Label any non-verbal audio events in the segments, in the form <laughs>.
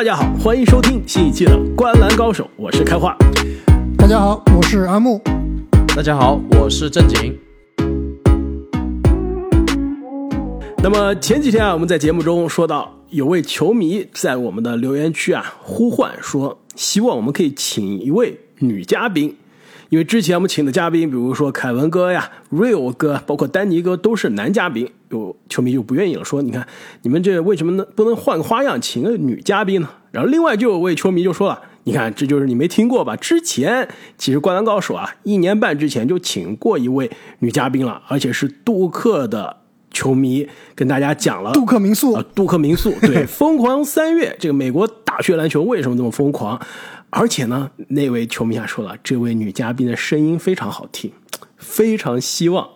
大家好，欢迎收听新一期的《观篮高手》，我是开化。大家好，我是阿木。大家好，我是正经。那么前几天啊，我们在节目中说到，有位球迷在我们的留言区啊呼唤说，希望我们可以请一位女嘉宾。因为之前我们请的嘉宾，比如说凯文哥呀、Real 哥，包括丹尼哥，都是男嘉宾，有球迷就不愿意了，说你看你们这为什么呢不能换个花样，请个女嘉宾呢？然后另外就有位球迷就说了，你看这就是你没听过吧？之前其实《灌篮高手》啊，一年半之前就请过一位女嘉宾了，而且是杜克的球迷跟大家讲了杜克民宿啊，杜克民宿对，<laughs> 疯狂三月，这个美国大学篮球为什么这么疯狂？而且呢，那位球迷还说了，这位女嘉宾的声音非常好听，非常希望。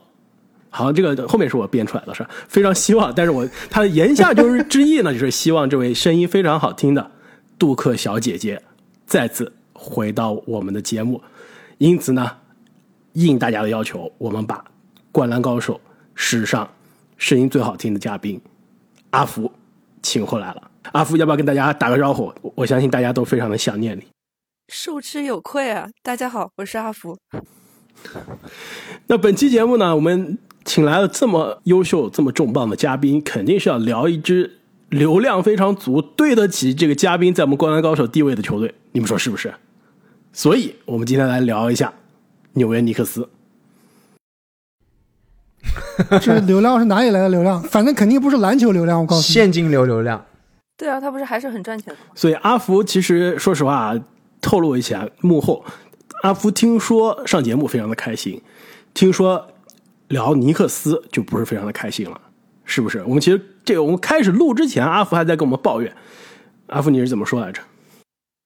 好，这个后面是我编出来的，是非常希望。但是我他的言下就是之意呢，就是希望这位声音非常好听的杜克小姐姐再次回到我们的节目。因此呢，应大家的要求，我们把《灌篮高手》史上声音最好听的嘉宾阿福请回来了。阿福，要不要跟大家打个招呼？我相信大家都非常的想念你。受之有愧啊！大家好，我是阿福。<laughs> 那本期节目呢，我们请来了这么优秀、这么重磅的嘉宾，肯定是要聊一支流量非常足、对得起这个嘉宾在我们《灌篮高手》地位的球队。你们说是不是？所以，我们今天来聊一下纽约尼克斯。<laughs> 这流量是哪里来的流量？反正肯定不是篮球流量。我告诉你，现金流流量。对啊，他不是还是很赚钱的吗？所以阿福其实说实话，透露一下幕后，阿福听说上节目非常的开心，听说聊尼克斯就不是非常的开心了，是不是？我们其实这个我们开始录之前，阿福还在跟我们抱怨。阿福你是怎么说来着？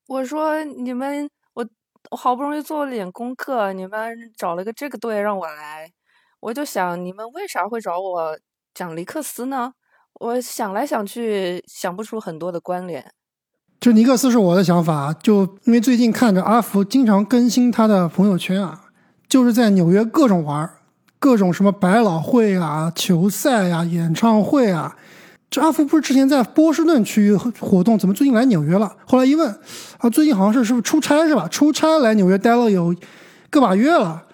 我说你们，我我好不容易做了点功课，你们找了个这个队让我来，我就想你们为啥会找我讲尼克斯呢？我想来想去，想不出很多的关联。就尼克斯是我的想法，就因为最近看着阿福经常更新他的朋友圈啊，就是在纽约各种玩，各种什么百老汇啊、球赛啊、演唱会啊。这阿福不是之前在波士顿区域活动，怎么最近来纽约了？后来一问，啊，最近好像是是不是出差是吧？出差来纽约待了有个把月了。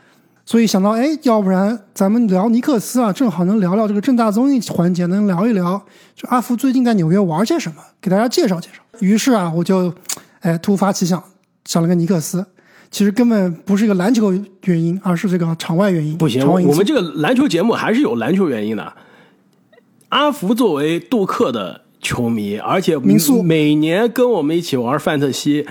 所以想到，哎，要不然咱们聊尼克斯啊，正好能聊聊这个正大综艺环节，能聊一聊，就阿福最近在纽约玩些什么，给大家介绍介绍。于是啊，我就，哎，突发奇想，想了个尼克斯。其实根本不是一个篮球原因，而是这个场外原因。不行，我们这个篮球节目还是有篮球原因的。阿福作为杜克的球迷，而且民宿每年跟我们一起玩范特西，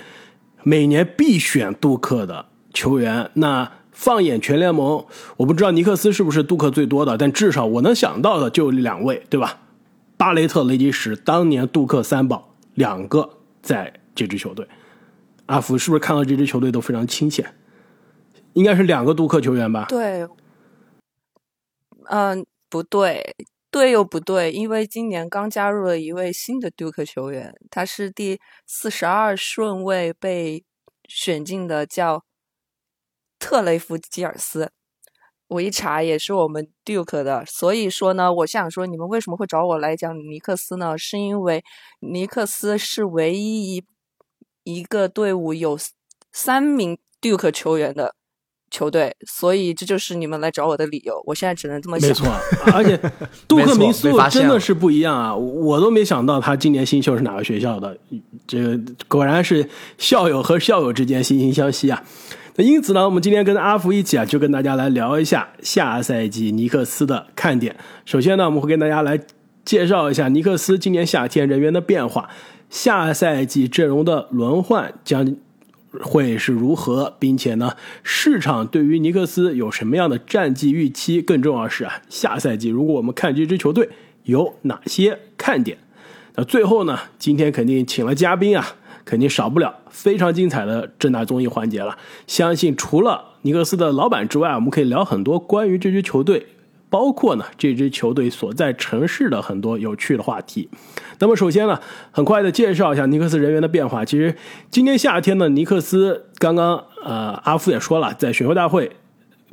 每年必选杜克的球员，那。放眼全联盟，我不知道尼克斯是不是杜克最多的，但至少我能想到的就两位，对吧？巴雷特、雷吉什，当年杜克三宝两个在这支球队。阿福是不是看到这支球队都非常亲切？应该是两个杜克球员吧？对，嗯，不对，对又不对，因为今年刚加入了一位新的杜克球员，他是第四十二顺位被选进的，叫。特雷弗吉尔斯，我一查也是我们 Duke 的，所以说呢，我想说你们为什么会找我来讲尼克斯呢？是因为尼克斯是唯一一一个队伍有三名 Duke 球员的球队，所以这就是你们来找我的理由。我现在只能这么想。没错，而且 <laughs> 杜克民宿真的是不一样啊！我都没想到他今年新秀是哪个学校的，这个果然是校友和校友之间惺惺相惜啊！那因此呢，我们今天跟阿福一起啊，就跟大家来聊一下下赛季尼克斯的看点。首先呢，我们会跟大家来介绍一下尼克斯今年夏天人员的变化，下赛季阵容的轮换将会是如何，并且呢，市场对于尼克斯有什么样的战绩预期？更重要是啊，下赛季如果我们看这支球队有哪些看点？那最后呢，今天肯定请了嘉宾啊。肯定少不了非常精彩的正大综艺环节了。相信除了尼克斯的老板之外，我们可以聊很多关于这支球队，包括呢这支球队所在城市的很多有趣的话题。那么首先呢，很快的介绍一下尼克斯人员的变化。其实今年夏天呢，尼克斯刚刚呃阿福也说了，在选秀大会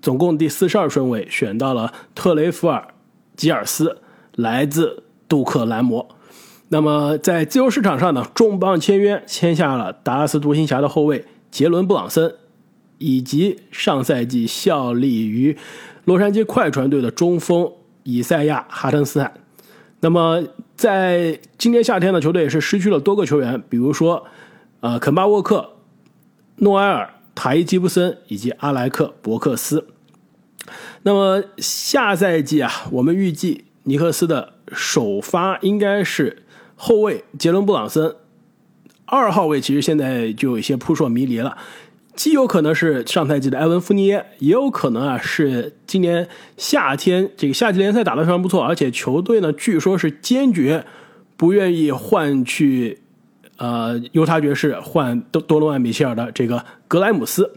总共第四十二顺位选到了特雷弗尔吉尔斯，来自杜克兰摩。那么在自由市场上呢，重磅签约签下了达拉斯独行侠的后卫杰伦布朗森，以及上赛季效力于洛杉矶快船队的中锋以赛亚哈登斯坦。那么在今年夏天呢，球队也是失去了多个球员，比如说呃肯巴沃克、诺埃尔、塔伊吉布森以及阿莱克伯克斯。那么下赛季啊，我们预计尼克斯的首发应该是。后卫杰伦布朗森，二号位其实现在就有一些扑朔迷离了，既有可能是上赛季的埃文福尼耶，也有可能啊是今年夏天这个夏季联赛打得非常不错，而且球队呢据说是坚决不愿意换去呃犹他爵士换多多诺万米切尔的这个格莱姆斯。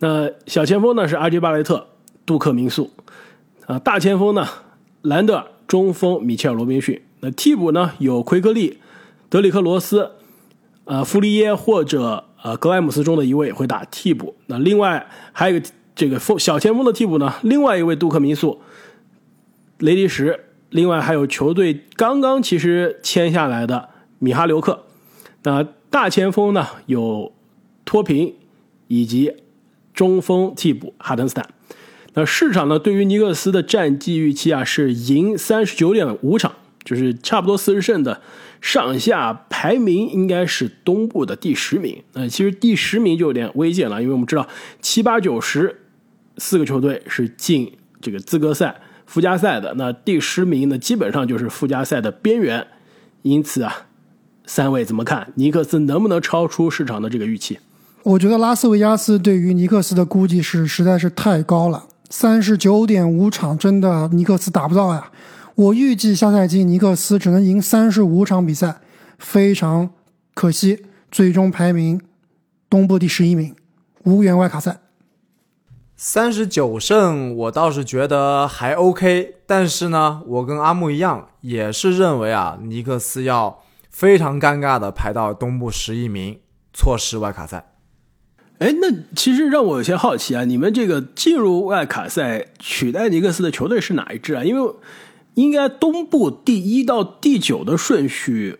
那小前锋呢是阿吉巴雷特、杜克明素，啊大前锋呢兰德尔，中锋米切尔罗宾逊。那替补呢？有奎克利、德里克罗斯、呃弗利耶或者呃格莱姆斯中的一位会打替补。那另外还有一个这个锋小前锋的替补呢？另外一位杜克民宿、雷迪什，另外还有球队刚刚其实签下来的米哈留克。那大前锋呢？有托平以及中锋替补哈登斯坦。那市场呢？对于尼克斯的战绩预期啊是赢三十九点五场。就是差不多四十胜的上下排名应该是东部的第十名。那其实第十名就有点危险了，因为我们知道七八九十四个球队是进这个资格赛附加赛的，那第十名呢基本上就是附加赛的边缘。因此啊，三位怎么看尼克斯能不能超出市场的这个预期？我觉得拉斯维加斯对于尼克斯的估计是实在是太高了，三十九点五场真的尼克斯打不到呀。我预计下赛季尼克斯只能赢三十五场比赛，非常可惜，最终排名东部第十一名，无缘外卡赛。三十九胜，我倒是觉得还 OK，但是呢，我跟阿木一样，也是认为啊，尼克斯要非常尴尬的排到东部十一名，错失外卡赛。哎，那其实让我有些好奇啊，你们这个进入外卡赛取代尼克斯的球队是哪一支啊？因为。应该东部第一到第九的顺序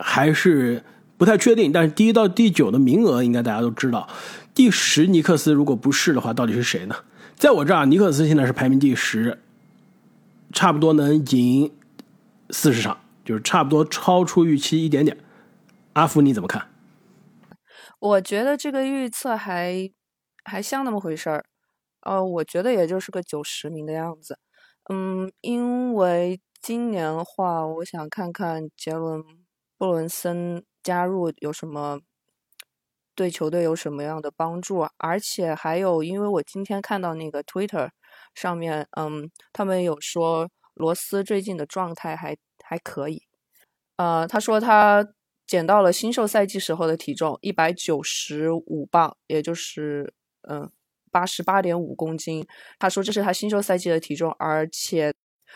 还是不太确定，但是第一到第九的名额应该大家都知道。第十尼克斯如果不是的话，到底是谁呢？在我这儿，尼克斯现在是排名第十，差不多能赢四十场，就是差不多超出预期一点点。阿福你怎么看？我觉得这个预测还还像那么回事儿，呃，我觉得也就是个九十名的样子。嗯，因为今年的话，我想看看杰伦布伦森加入有什么对球队有什么样的帮助，而且还有，因为我今天看到那个 Twitter 上面，嗯，他们有说罗斯最近的状态还还可以，呃，他说他减到了新秀赛季时候的体重一百九十五磅，也就是嗯。八十八点五公斤，他说这是他新秀赛季的体重，而且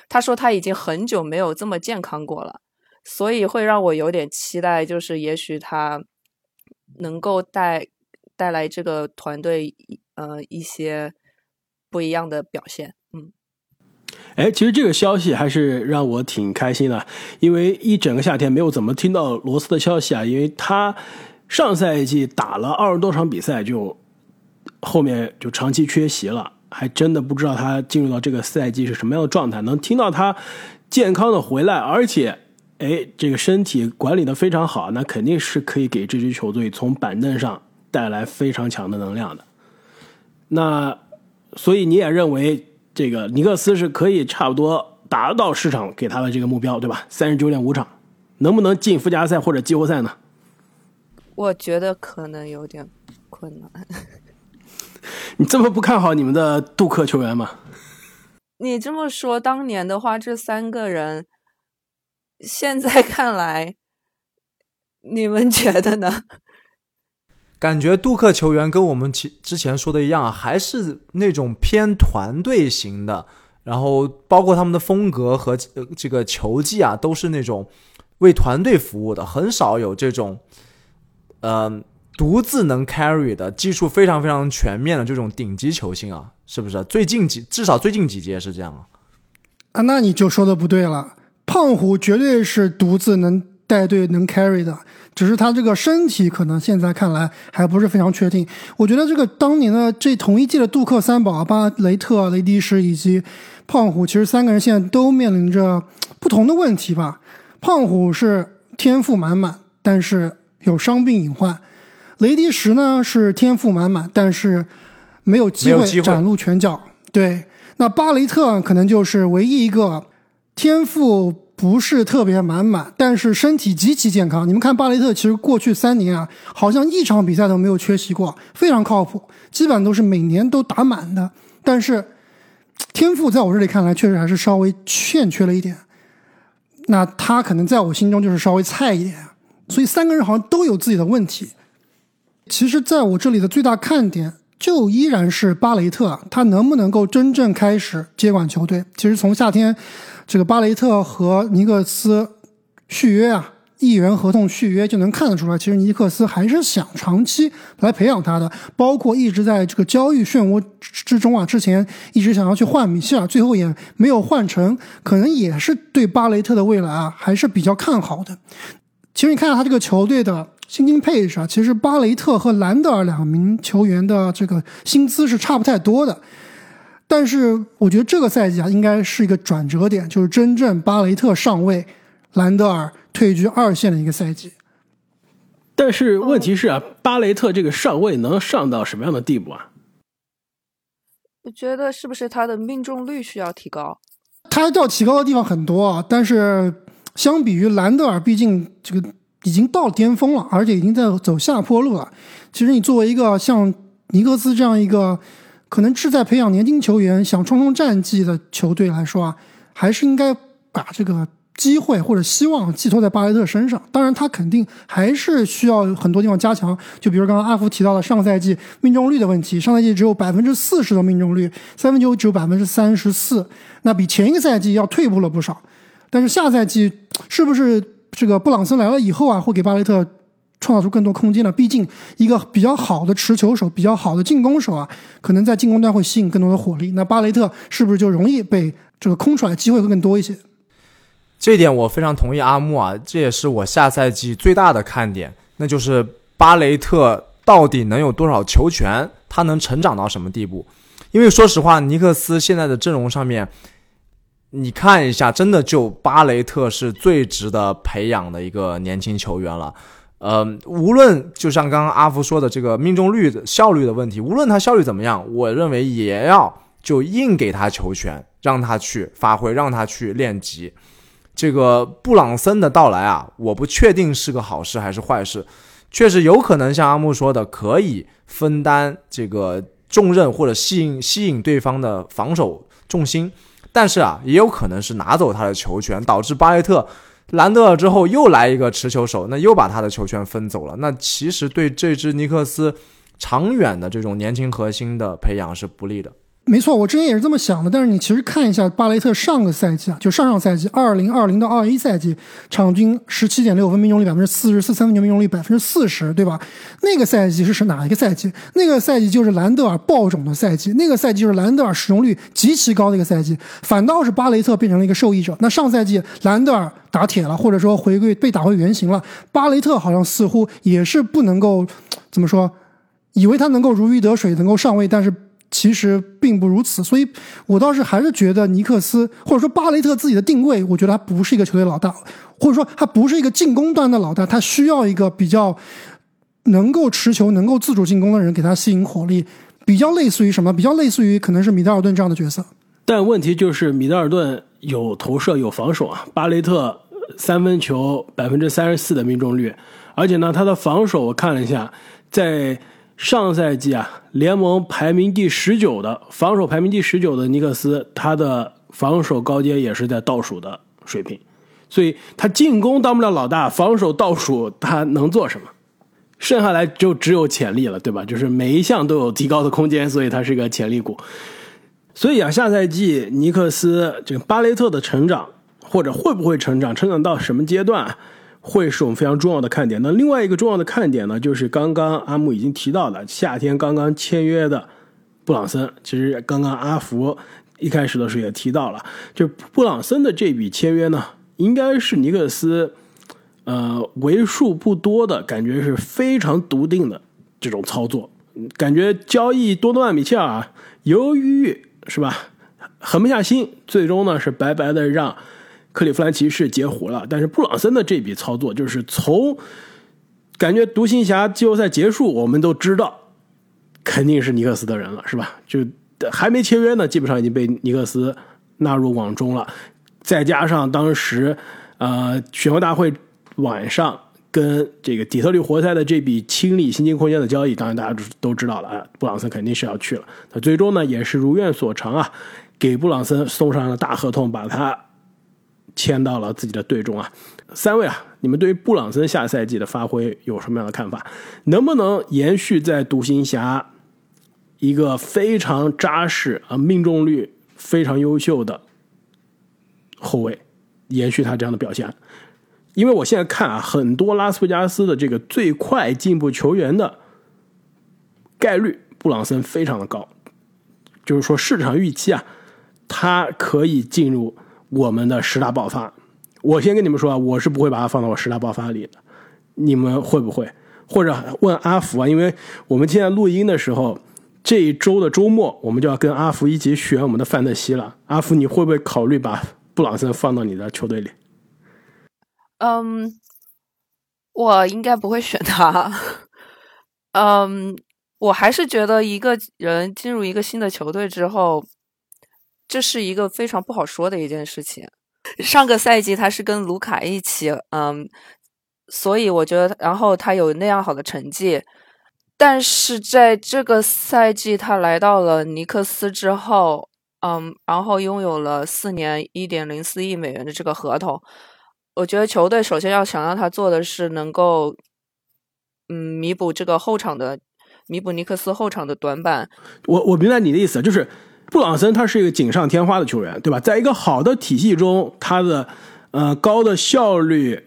他说他已经很久没有这么健康过了，所以会让我有点期待，就是也许他能够带带来这个团队呃一些不一样的表现。嗯，哎，其实这个消息还是让我挺开心的，因为一整个夏天没有怎么听到罗斯的消息啊，因为他上赛季打了二十多场比赛就。后面就长期缺席了，还真的不知道他进入到这个赛季是什么样的状态。能听到他健康的回来，而且，哎，这个身体管理的非常好，那肯定是可以给这支球队从板凳上带来非常强的能量的。那所以你也认为这个尼克斯是可以差不多达到市场给他的这个目标，对吧？三十九点五场，能不能进附加赛或者季后赛呢？我觉得可能有点困难。<laughs> 你这么不看好你们的杜克球员吗？你这么说，当年的话，这三个人，现在看来，你们觉得呢？感觉杜克球员跟我们其之前说的一样，还是那种偏团队型的，然后包括他们的风格和这个球技啊，都是那种为团队服务的，很少有这种，嗯。独自能 carry 的技术非常非常全面的这种顶级球星啊，是不是？最近几至少最近几届是这样啊。啊，那你就说的不对了。胖虎绝对是独自能带队能 carry 的，只是他这个身体可能现在看来还不是非常确定。我觉得这个当年的这同一届的杜克三宝，巴雷特、雷迪什以及胖虎，其实三个人现在都面临着不同的问题吧。胖虎是天赋满满，但是有伤病隐患；雷迪什呢是天赋满满，但是没有机会展露拳脚。对，那巴雷特可能就是唯一一个天赋。不是特别满满，但是身体极其健康。你们看巴雷特，其实过去三年啊，好像一场比赛都没有缺席过，非常靠谱，基本上都是每年都打满的。但是天赋在我这里看来，确实还是稍微欠缺了一点。那他可能在我心中就是稍微菜一点。所以三个人好像都有自己的问题。其实，在我这里的最大看点，就依然是巴雷特，他能不能够真正开始接管球队？其实从夏天。这个巴雷特和尼克斯续约啊，一元合同续约就能看得出来，其实尼克斯还是想长期来培养他的，包括一直在这个交易漩涡之中啊，之前一直想要去换米切尔，最后也没有换成，可能也是对巴雷特的未来啊还是比较看好的。其实你看到他这个球队的薪金配置啊，其实巴雷特和兰德尔两名球员的这个薪资是差不太多的。但是我觉得这个赛季啊，应该是一个转折点，就是真正巴雷特上位，兰德尔退居二线的一个赛季。但是问题是啊，巴雷特这个上位能上到什么样的地步啊？我觉得是不是他的命中率需要提高？他要提高的地方很多啊，但是相比于兰德尔，毕竟这个已经到巅峰了，而且已经在走下坡路了。其实你作为一个像尼克斯这样一个。可能志在培养年轻球员、想冲冲战绩的球队来说啊，还是应该把这个机会或者希望寄托在巴雷特身上。当然，他肯定还是需要很多地方加强。就比如刚刚阿福提到的上赛季命中率的问题，上赛季只有百分之四十的命中率，三分球只有百分之三十四，那比前一个赛季要退步了不少。但是下赛季是不是这个布朗森来了以后啊，会给巴雷特？创造出更多空间了。毕竟一个比较好的持球手、比较好的进攻手啊，可能在进攻端会吸引更多的火力。那巴雷特是不是就容易被这个空出来机会会更多一些？这一点我非常同意阿木啊，这也是我下赛季最大的看点，那就是巴雷特到底能有多少球权，他能成长到什么地步？因为说实话，尼克斯现在的阵容上面，你看一下，真的就巴雷特是最值得培养的一个年轻球员了。呃，无论就像刚刚阿福说的这个命中率的效率的问题，无论他效率怎么样，我认为也要就硬给他球权，让他去发挥，让他去练级。这个布朗森的到来啊，我不确定是个好事还是坏事，确实有可能像阿木说的，可以分担这个重任或者吸引吸引对方的防守重心，但是啊，也有可能是拿走他的球权，导致巴雷特。兰德尔之后又来一个持球手，那又把他的球权分走了。那其实对这支尼克斯长远的这种年轻核心的培养是不利的。没错，我之前也是这么想的。但是你其实看一下巴雷特上个赛季啊，就上上赛季二零二零到二一赛季，场均十七点六分，命中率百分之四十四，三分球命中率百分之四十，对吧？那个赛季是是哪一个赛季？那个赛季就是兰德尔爆种的赛季，那个赛季就是兰德尔使用率极其高的一个赛季。反倒是巴雷特变成了一个受益者。那上赛季兰德尔打铁了，或者说回归被打回原形了，巴雷特好像似乎也是不能够怎么说，以为他能够如鱼得水，能够上位，但是。其实并不如此，所以我倒是还是觉得尼克斯或者说巴雷特自己的定位，我觉得他不是一个球队老大，或者说他不是一个进攻端的老大，他需要一个比较能够持球、能够自主进攻的人给他吸引火力，比较类似于什么？比较类似于可能是米德尔顿这样的角色。但问题就是米德尔顿有投射有防守啊，巴雷特三分球百分之三十四的命中率，而且呢他的防守我看了一下，在。上赛季啊，联盟排名第十九的防守排名第十九的尼克斯，他的防守高阶也是在倒数的水平，所以他进攻当不了老大，防守倒数他能做什么？剩下来就只有潜力了，对吧？就是每一项都有提高的空间，所以他是个潜力股。所以啊，下赛季尼克斯这个巴雷特的成长，或者会不会成长，成长到什么阶段？会是我们非常重要的看点。那另外一个重要的看点呢，就是刚刚阿木已经提到的，夏天刚刚签约的布朗森。其实刚刚阿福一开始的时候也提到了，就布朗森的这笔签约呢，应该是尼克斯呃，为数不多的感觉是非常笃定的这种操作，感觉交易多诺万米切尔犹豫是吧，狠不下心，最终呢是白白的让克利夫兰骑士截胡了。但是布朗森的这笔操作，就是从感觉独行侠季后赛结束，我们都知道肯定是尼克斯的人了，是吧？就还没签约呢，基本上已经被尼克斯纳入网中了。再加上当时呃选秀大会。晚上跟这个底特律活塞的这笔清理薪金空间的交易，当然大家都知道了啊，布朗森肯定是要去了。那最终呢，也是如愿所偿啊，给布朗森送上了大合同，把他签到了自己的队中啊。三位啊，你们对于布朗森下赛季的发挥有什么样的看法？能不能延续在独行侠一个非常扎实啊、命中率非常优秀的后卫，延续他这样的表现？因为我现在看啊，很多拉斯维加斯的这个最快进步球员的概率，布朗森非常的高，就是说市场预期啊，他可以进入我们的十大爆发。我先跟你们说啊，我是不会把他放到我十大爆发里的，你们会不会？或者问阿福啊？因为我们现在录音的时候，这一周的周末，我们就要跟阿福一起选我们的范特西了。阿福，你会不会考虑把布朗森放到你的球队里？嗯，我应该不会选他。<laughs> 嗯，我还是觉得一个人进入一个新的球队之后，这是一个非常不好说的一件事情。上个赛季他是跟卢卡一起，嗯，所以我觉得，然后他有那样好的成绩，但是在这个赛季他来到了尼克斯之后，嗯，然后拥有了四年一点零四亿美元的这个合同。我觉得球队首先要想让他做的是能够，嗯，弥补这个后场的，弥补尼克斯后场的短板。我我明白你的意思，就是布朗森他是一个锦上添花的球员，对吧？在一个好的体系中，他的呃高的效率，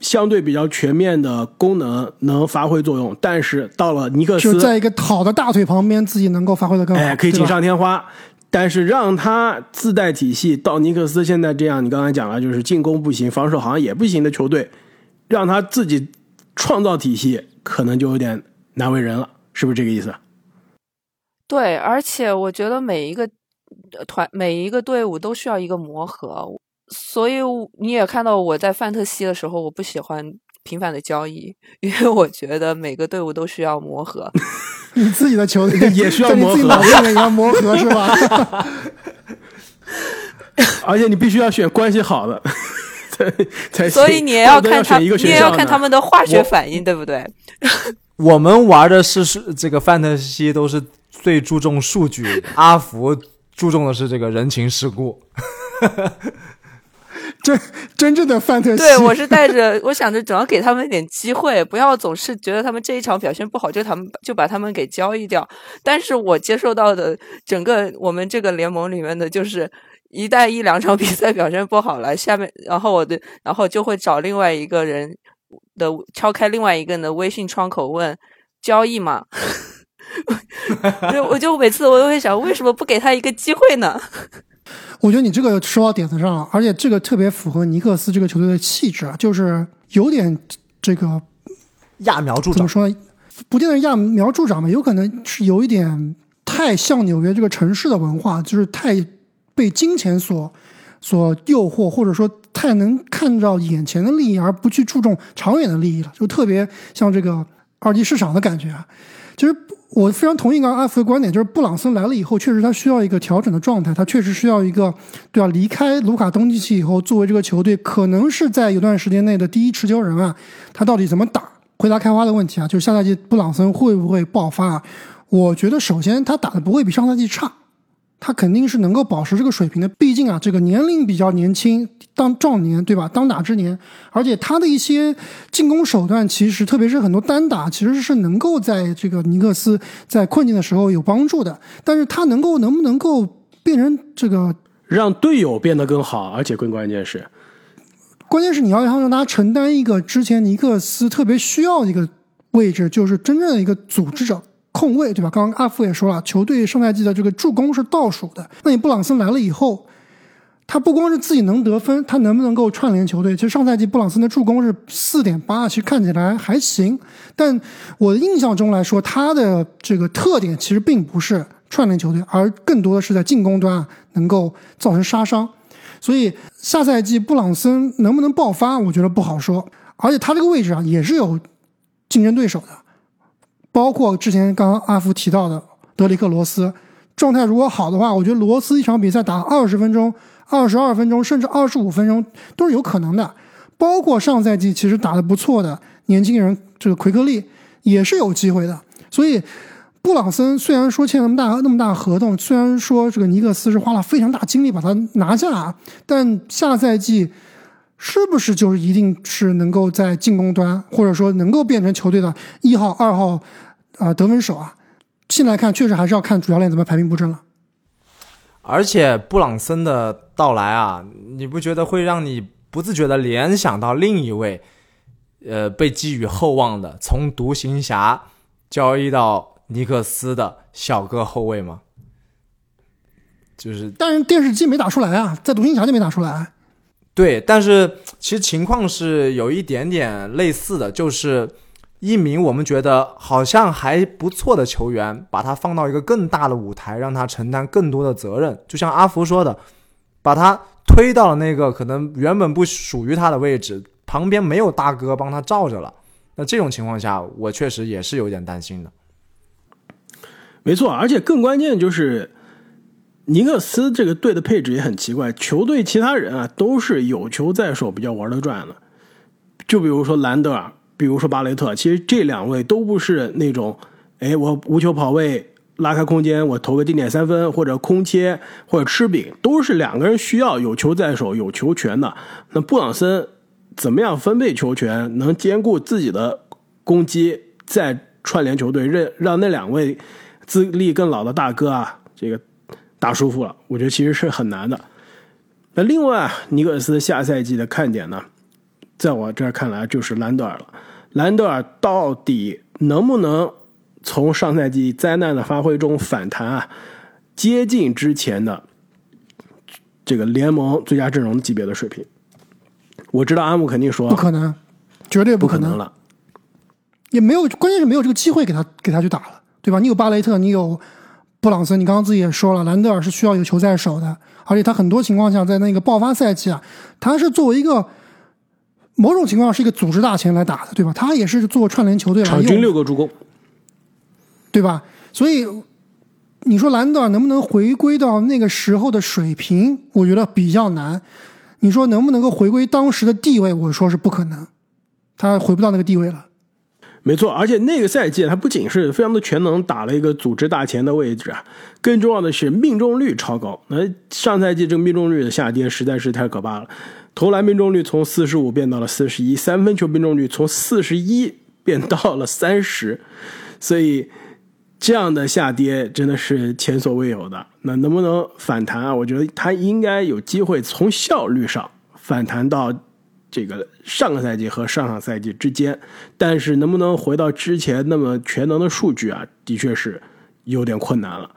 相对比较全面的功能能发挥作用。但是到了尼克斯，就在一个好的大腿旁边，自己能够发挥的更好，哎，可以锦上添花。但是让他自带体系到尼克斯现在这样，你刚才讲了，就是进攻不行，防守好像也不行的球队，让他自己创造体系，可能就有点难为人了，是不是这个意思？对，而且我觉得每一个团、每一个队伍都需要一个磨合，所以你也看到我在范特西的时候，我不喜欢频繁的交易，<laughs> 因为我觉得每个队伍都需要磨合。<laughs> 你自己的球队 <laughs> 也需要磨合，也要磨合是吧？而且你必须要选关系好的，才所以你也要看他，你也要看他们的化学反应，对不对？我们玩的是是这个范特西，都是最注重数据，<laughs> 阿福注重的是这个人情世故。<laughs> 真真正的范特西，对我是带着 <laughs> 我想着总要给他们一点机会，不要总是觉得他们这一场表现不好就他们就把他们给交易掉。但是我接受到的整个我们这个联盟里面的就是，一旦一两场比赛表现不好了，下面然后我的然后就会找另外一个人的敲开另外一个人的微信窗口问交易嘛，<laughs> 我就每次我都会想为什么不给他一个机会呢？<laughs> 我觉得你这个说到点子上了，而且这个特别符合尼克斯这个球队的气质啊，就是有点这个揠苗助长。怎么说？不见得揠苗助长吧，有可能是有一点太像纽约这个城市的文化，就是太被金钱所所诱惑，或者说太能看到眼前的利益而不去注重长远的利益了，就特别像这个二级市场的感觉啊。其实。我非常同意刚刚阿福的观点，就是布朗森来了以后，确实他需要一个调整的状态，他确实需要一个，对吧？离开卢卡东契奇以后，作为这个球队可能是在有段时间内的第一持球人啊，他到底怎么打？回答开花的问题啊，就是下赛季布朗森会不会爆发？我觉得首先他打的不会比上赛季差。他肯定是能够保持这个水平的，毕竟啊，这个年龄比较年轻，当壮年对吧？当打之年，而且他的一些进攻手段，其实特别是很多单打，其实是能够在这个尼克斯在困境的时候有帮助的。但是他能够能不能够变成这个让队友变得更好，而且更关键是，关键是你要让让他承担一个之前尼克斯特别需要的一个位置，就是真正的一个组织者。控卫对吧？刚刚阿福也说了，球队上赛季的这个助攻是倒数的。那你布朗森来了以后，他不光是自己能得分，他能不能够串联球队？其实上赛季布朗森的助攻是四点八，其实看起来还行。但我的印象中来说，他的这个特点其实并不是串联球队，而更多的是在进攻端能够造成杀伤。所以下赛季布朗森能不能爆发，我觉得不好说。而且他这个位置啊，也是有竞争对手的，包括之前刚刚阿福提到的德里克罗斯，状态如果好的话，我觉得罗斯一场比赛打二十分钟。二十二分钟，甚至二十五分钟都是有可能的。包括上赛季其实打得不错的年轻人，这个奎克利也是有机会的。所以，布朗森虽然说签那么大那么大合同，虽然说这个尼克斯是花了非常大精力把他拿下，但下赛季是不是就是一定是能够在进攻端，或者说能够变成球队的一号、二号啊得分手啊？现在看，确实还是要看主教练怎么排兵布阵了。而且布朗森的到来啊，你不觉得会让你不自觉的联想到另一位，呃，被寄予厚望的从独行侠交易到尼克斯的小个后卫吗？就是，但是电视机没打出来啊，在独行侠就没打出来。对，但是其实情况是有一点点类似的，就是。一名我们觉得好像还不错的球员，把他放到一个更大的舞台，让他承担更多的责任。就像阿福说的，把他推到了那个可能原本不属于他的位置，旁边没有大哥帮他罩着了。那这种情况下，我确实也是有点担心的。没错，而且更关键就是尼克斯这个队的配置也很奇怪，球队其他人啊都是有球在手，比较玩得转的。就比如说兰德尔。比如说巴雷特，其实这两位都不是那种，哎，我无球跑位拉开空间，我投个定点三分或者空切或者吃饼，都是两个人需要有球在手、有球权的。那布朗森怎么样分配球权，能兼顾自己的攻击，再串联球队，让让那两位资历更老的大哥啊，这个打舒服了，我觉得其实是很难的。那另外，尼克斯下赛季的看点呢，在我这儿看来就是兰德尔了。兰德尔到底能不能从上赛季灾难的发挥中反弹啊？接近之前的这个联盟最佳阵容级别的水平？我知道阿姆肯定说不可能，绝对不可能了，也没有，关键是没有这个机会给他给他去打了，对吧？你有巴雷特，你有布朗森，你刚刚自己也说了，兰德尔是需要有球在手的，而且他很多情况下在那个爆发赛季啊，他是作为一个。某种情况是一个组织大前来打的，对吧？他也是做串联球队来场均六个助攻，对吧？所以你说兰德尔能不能回归到那个时候的水平？我觉得比较难。你说能不能够回归当时的地位？我说是不可能，他回不到那个地位了。没错，而且那个赛季他不仅是非常的全能，打了一个组织大前的位置啊，更重要的是命中率超高。那上赛季这个命中率的下跌实在是太可怕了。投篮命中率从四十五变到了四十一，三分球命中率从四十一变到了三十，所以这样的下跌真的是前所未有的。那能不能反弹啊？我觉得他应该有机会从效率上反弹到这个上个赛季和上上赛季之间，但是能不能回到之前那么全能的数据啊？的确是有点困难了。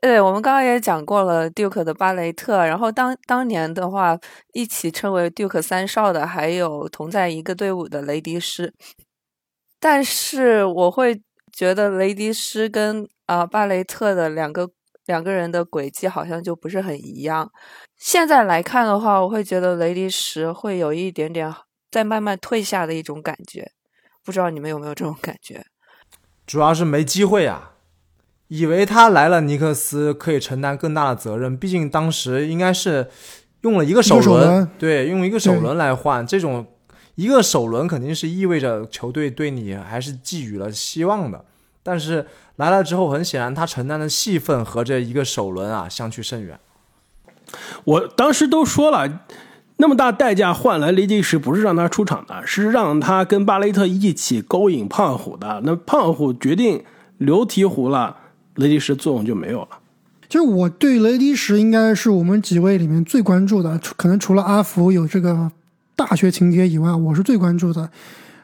对，我们刚刚也讲过了，Duke 的巴雷特，然后当当年的话，一起称为 Duke 三少的，还有同在一个队伍的雷迪斯。但是我会觉得雷迪斯跟啊巴雷特的两个两个人的轨迹好像就不是很一样。现在来看的话，我会觉得雷迪什会有一点点在慢慢退下的一种感觉，不知道你们有没有这种感觉？主要是没机会啊。以为他来了尼克斯可以承担更大的责任，毕竟当时应该是用了一个首轮，对，用一个首轮来换这种一个首轮肯定是意味着球队对你还是寄予了希望的。但是来了之后，很显然他承担的戏份和这一个首轮啊相去甚远。我当时都说了，那么大代价换来雷迪什，不是让他出场的，是让他跟巴雷特一起勾引胖虎的。那胖虎决定留鹈鹕了。雷迪什作用就没有了。其实我对雷迪什应该是我们几位里面最关注的，可能除了阿福有这个大学情节以外，我是最关注的。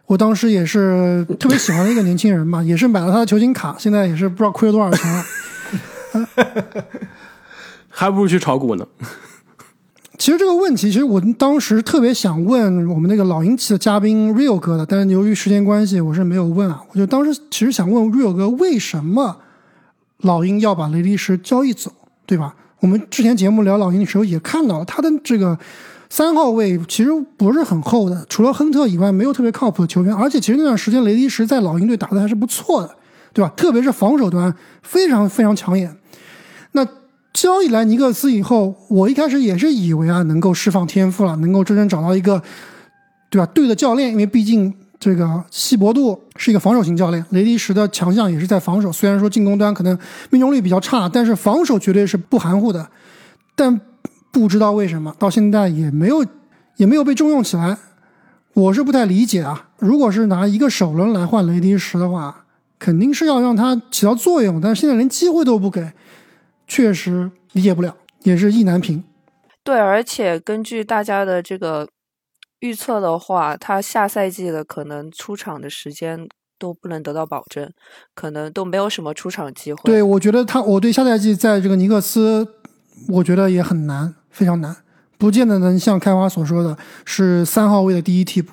我当时也是特别喜欢的一个年轻人嘛，也是买了他的球星卡，现在也是不知道亏了多少钱了。<laughs> 还不如去炒股呢。<laughs> 其实这个问题，其实我当时特别想问我们那个老鹰期的嘉宾 Real 哥的，但是由于时间关系，我是没有问啊。我就当时其实想问 Real 哥，为什么老鹰要把雷迪什交易走，对吧？我们之前节目聊老鹰的时候也看到了他的这个三号位其实不是很厚的，除了亨特以外，没有特别靠谱的球员。而且其实那段时间雷迪什在老鹰队打的还是不错的，对吧？特别是防守端非常非常抢眼。那交易来尼克斯以后，我一开始也是以为啊，能够释放天赋了，能够真正找到一个，对吧？对的教练，因为毕竟这个希伯杜是一个防守型教练，雷迪什的强项也是在防守。虽然说进攻端可能命中率比较差，但是防守绝对是不含糊的。但不知道为什么到现在也没有也没有被重用起来，我是不太理解啊。如果是拿一个首轮来换雷迪什的话，肯定是要让他起到作用，但是现在连机会都不给。确实理解不了，也是意难平。对，而且根据大家的这个预测的话，他下赛季的可能出场的时间都不能得到保证，可能都没有什么出场机会。对，我觉得他，我对下赛季在这个尼克斯，我觉得也很难，非常难，不见得能像开花所说的是三号位的第一替补，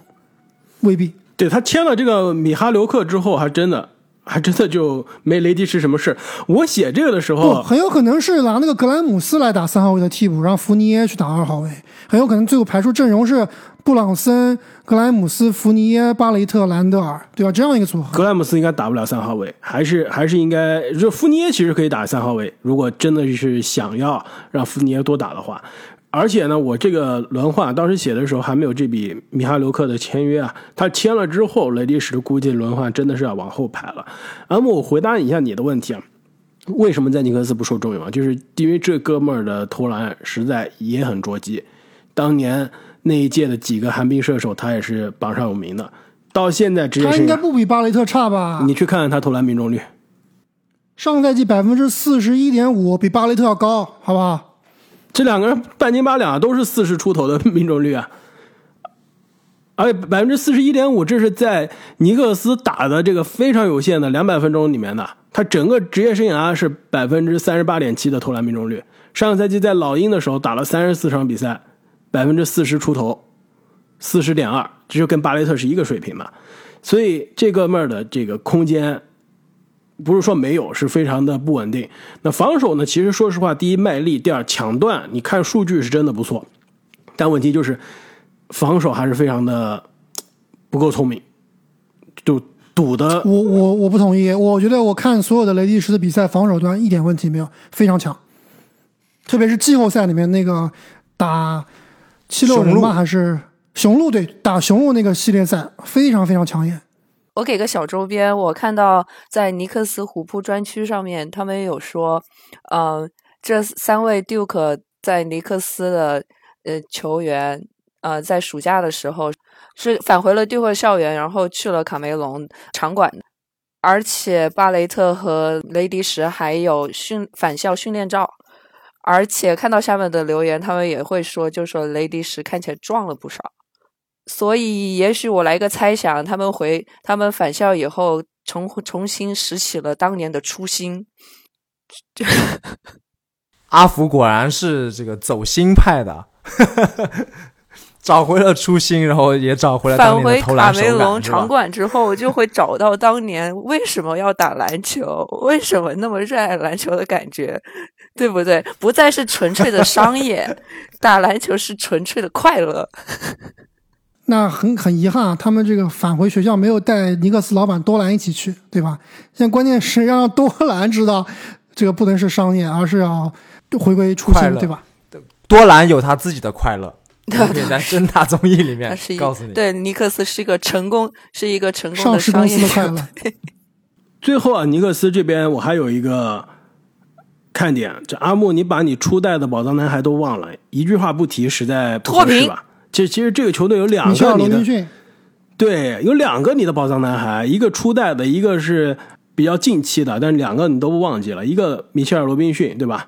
未必。对他签了这个米哈留克之后，还真的。还真的就没雷迪什什么事。我写这个的时候，很有可能是拿那个格兰姆斯来打三号位的替补，让福尼耶去打二号位。很有可能最后排出阵容是布朗森、格莱姆斯、福尼耶、巴雷特、兰德尔，对吧？这样一个组合。格莱姆斯应该打不了三号位，还是还是应该，就福尼耶其实可以打三号位。如果真的是想要让福尼耶多打的话。而且呢，我这个轮换当时写的时候还没有这笔米哈留克的签约啊。他签了之后，雷迪什估计轮换真的是要往后排了。那么我回答一下你的问题啊，为什么在尼克斯不受重用啊？就是因为这哥们儿的投篮实在也很捉急。当年那一届的几个寒冰射手，他也是榜上有名的。到现在职业他应该不比巴雷特差吧？你去看看他投篮命中率，上赛季百分之四十一点五，比巴雷特要高，好不好？这两个人半斤八两，都是四十出头的命中率啊，而且百分之四十一点五，这是在尼克斯打的这个非常有限的两百分钟里面的。他整个职业生涯是百分之三十八点七的投篮命中率。上个赛季在老鹰的时候打了三十四场比赛，百分之四十出头，四十点二，这就跟巴雷特是一个水平嘛。所以这哥们儿的这个空间。不是说没有，是非常的不稳定。那防守呢？其实说实话，第一卖力，第二抢断，你看数据是真的不错，但问题就是防守还是非常的不够聪明，就堵的。我我我不同意，我觉得我看所有的雷迪什的比赛，防守端一点问题没有，非常强。特别是季后赛里面那个打七六人吧，还是？雄鹿队打雄鹿那个系列赛，非常非常抢眼。我给个小周边，我看到在尼克斯虎扑专区上面，他们有说，嗯，这三位 Duke 在尼克斯的呃球员，呃，在暑假的时候是返回了 Duke 校园，然后去了卡梅隆场馆，而且巴雷特和雷迪什还有训返校训练照，而且看到下面的留言，他们也会说，就说雷迪什看起来壮了不少。所以，也许我来个猜想，他们回他们返校以后，重重新拾起了当年的初心。<laughs> 阿福果然是这个走心派的，找回了初心，然后也找回了当年的投篮卡梅隆场馆之后，<laughs> 就会找到当年为什么要打篮球，为什么那么热爱篮球的感觉，对不对？不再是纯粹的商业，<laughs> 打篮球是纯粹的快乐。<laughs> 那很很遗憾啊，他们这个返回学校没有带尼克斯老板多兰一起去，对吧？现在关键是让多兰知道，这个不能是商业，而是要回归初心，对吧？多兰有他自己的快乐，<laughs> 在真大综艺里面告诉你，对尼克斯是一个成功，是一个成功的商业的快乐。最后啊，尼克斯这边我还有一个看点，这阿木，你把你初代的宝藏男孩都忘了，一句话不提，实在不合适吧？其实，其实这个球队有两个你的，对，有两个你的宝藏男孩，一个初代的，一个是比较近期的，但是两个你都忘记了，一个米切尔·罗宾逊，对吧？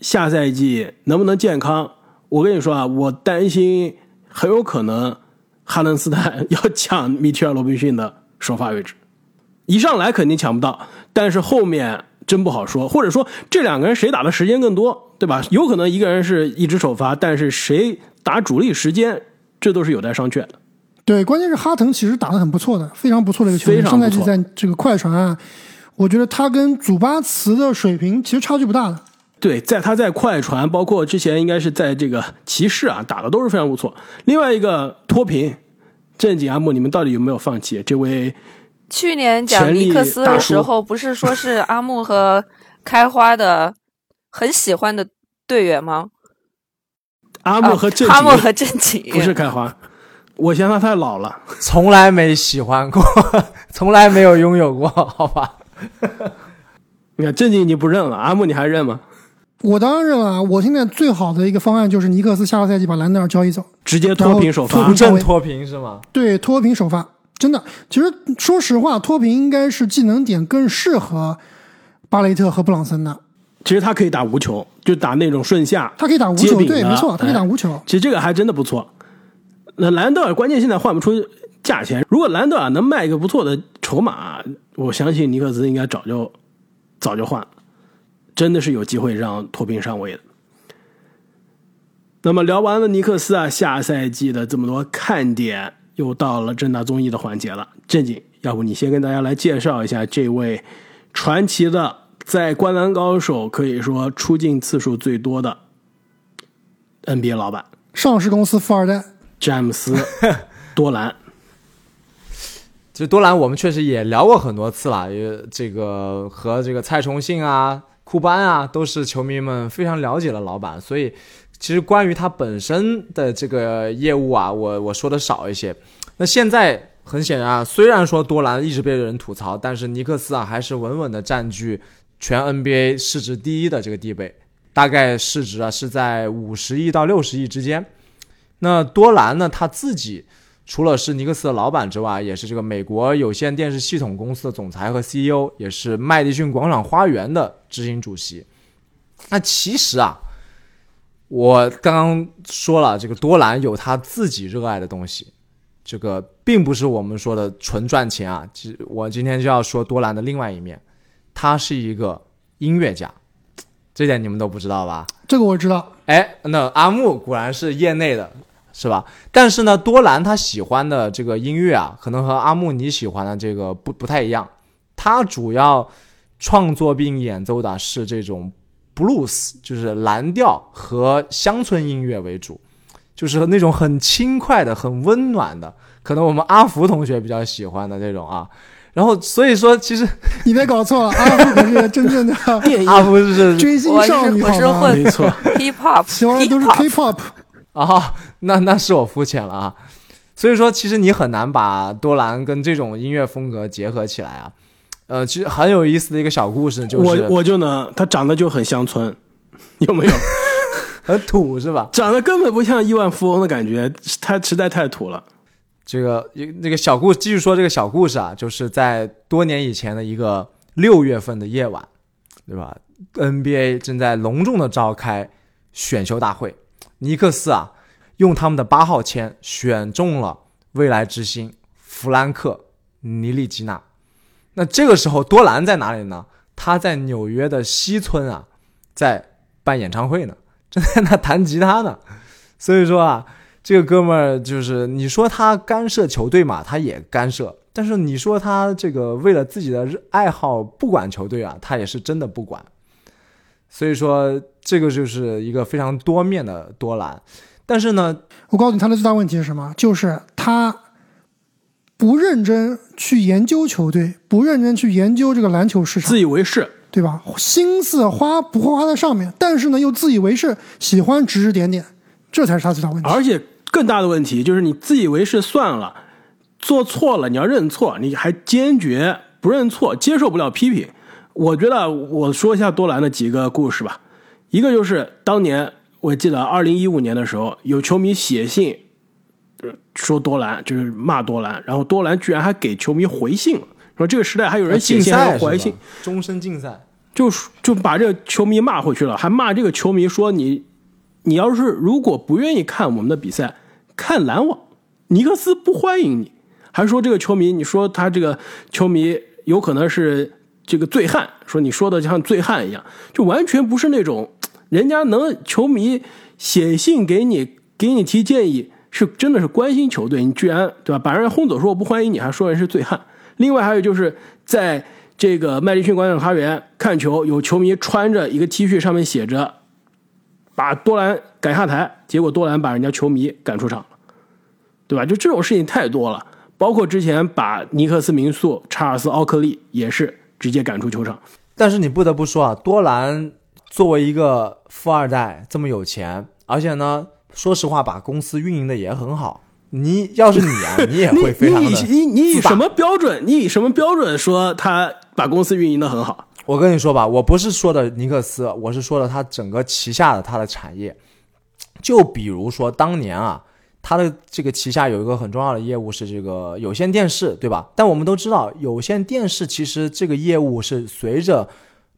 下赛季能不能健康？我跟你说啊，我担心很有可能哈伦斯坦 <laughs> 要抢米切尔·罗宾逊的首发位置，一上来肯定抢不到，但是后面真不好说。或者说这两个人谁打的时间更多，对吧？有可能一个人是一直首发，但是谁打主力时间，这都是有待商榷的。对，关键是哈腾其实打的很不错的，非常不错的一个球员。上赛季在这个快船啊，我觉得他跟祖巴茨的水平其实差距不大的。对，在他在快船，包括之前应该是在这个骑士啊，打的都是非常不错。另外一个脱贫，正经阿木，你们到底有没有放弃这位？去年讲尼克斯的时候，不是说是阿木和开花的很喜欢的队员吗？阿木和正阿木和正经不是开花。我嫌他太老了，从来没喜欢过，<laughs> 从来没有拥有过，好吧？你看正经你不认了，阿木你还认吗？我当然认了。我现在最好的一个方案就是尼克斯下个赛季把兰德尔交易走，直接脱贫首发，正脱贫是吗？对，脱贫首发，真的。其实说实话，脱贫应该是技能点更适合巴雷特和布朗森的。其实他可以打无球，就打那种顺下，他可以打无球，对，没错，他可以打无球。其实这个还真的不错。那兰德尔关键现在换不出价钱，如果兰德尔能卖一个不错的筹码，我相信尼克斯应该早就早就换了，真的是有机会让托宾上位的。那么聊完了尼克斯啊，下赛季的这么多看点，又到了正大综艺的环节了。正经，要不你先跟大家来介绍一下这位传奇的，在灌篮高手可以说出镜次数最多的 NBA 老板，上市公司富二代。詹姆斯多兰，<laughs> 其实多兰我们确实也聊过很多次了，也这个和这个蔡崇信啊、库班啊，都是球迷们非常了解的老板，所以其实关于他本身的这个业务啊，我我说的少一些。那现在很显然啊，虽然说多兰一直被人吐槽，但是尼克斯啊还是稳稳的占据全 NBA 市值第一的这个地位，大概市值啊是在五十亿到六十亿之间。那多兰呢？他自己除了是尼克斯的老板之外，也是这个美国有线电视系统公司的总裁和 CEO，也是麦迪逊广场花园的执行主席。那其实啊，我刚刚说了，这个多兰有他自己热爱的东西，这个并不是我们说的纯赚钱啊。其实我今天就要说多兰的另外一面，他是一个音乐家。这点你们都不知道吧？这个我知道。哎，那阿木果然是业内的。是吧？但是呢，多兰他喜欢的这个音乐啊，可能和阿木你喜欢的这个不不太一样。他主要创作并演奏的是这种 blues，就是蓝调和乡村音乐为主，就是那种很轻快的、很温暖的，可能我们阿福同学比较喜欢的这种啊。然后所以说，其实你别搞错了，阿福可是真正的 <laughs> 阿福是追星少女，我是混没错，<laughs> hip hop，喜欢的都是 K-pop。啊，那那是我肤浅了啊，所以说其实你很难把多兰跟这种音乐风格结合起来啊，呃，其实很有意思的一个小故事就是，我我就能，他长得就很乡村，有没有？<laughs> 很土是吧？长得根本不像亿万富翁的感觉，他实在太土了。这个那个小故继续说这个小故事啊，就是在多年以前的一个六月份的夜晚，对吧？NBA 正在隆重的召开选秀大会。尼克斯啊，用他们的八号签选中了未来之星弗兰克尼利基纳。那这个时候多兰在哪里呢？他在纽约的西村啊，在办演唱会呢，正在那弹吉他呢。所以说啊，这个哥们儿就是你说他干涉球队嘛，他也干涉；但是你说他这个为了自己的爱好不管球队啊，他也是真的不管。所以说，这个就是一个非常多面的多兰，但是呢，我告诉你，他的最大问题是什么？就是他不认真去研究球队，不认真去研究这个篮球市场，自以为是，对吧？心思花不会花在上面，但是呢，又自以为是，喜欢指指点点，这才是他最大问题。而且更大的问题就是，你自以为是算了，做错了你要认错，你还坚决不认错，接受不了批评。我觉得我说一下多兰的几个故事吧。一个就是当年我记得二零一五年的时候，有球迷写信说多兰就是骂多兰，然后多兰居然还给球迷回信了，说这个时代还有人写信还回信，终身竞赛，就就把这个球迷骂回去了，还骂这个球迷说你你要是如果不愿意看我们的比赛，看篮网，尼克斯不欢迎你，还说这个球迷，你说他这个球迷有可能是。这个醉汉，说你说的像醉汉一样，就完全不是那种人家能球迷写信给你给你提建议，是真的是关心球队，你居然对吧把人轰走说我不欢迎你，还说人是醉汉。另外还有就是在这个麦迪逊广场花园看球，有球迷穿着一个 T 恤，上面写着把多兰赶下台，结果多兰把人家球迷赶出场了，对吧？就这种事情太多了，包括之前把尼克斯名宿查尔斯奥克利也是直接赶出球场。但是你不得不说啊，多兰作为一个富二代，这么有钱，而且呢，说实话，把公司运营的也很好。你要是你啊，你也会非常的。<laughs> 你你你以什么标准？你以什么标准说他把公司运营的很好？我跟你说吧，我不是说的尼克斯，我是说的他整个旗下的他的产业。就比如说当年啊，他的这个旗下有一个很重要的业务是这个有线电视，对吧？但我们都知道，有线电视其实这个业务是随着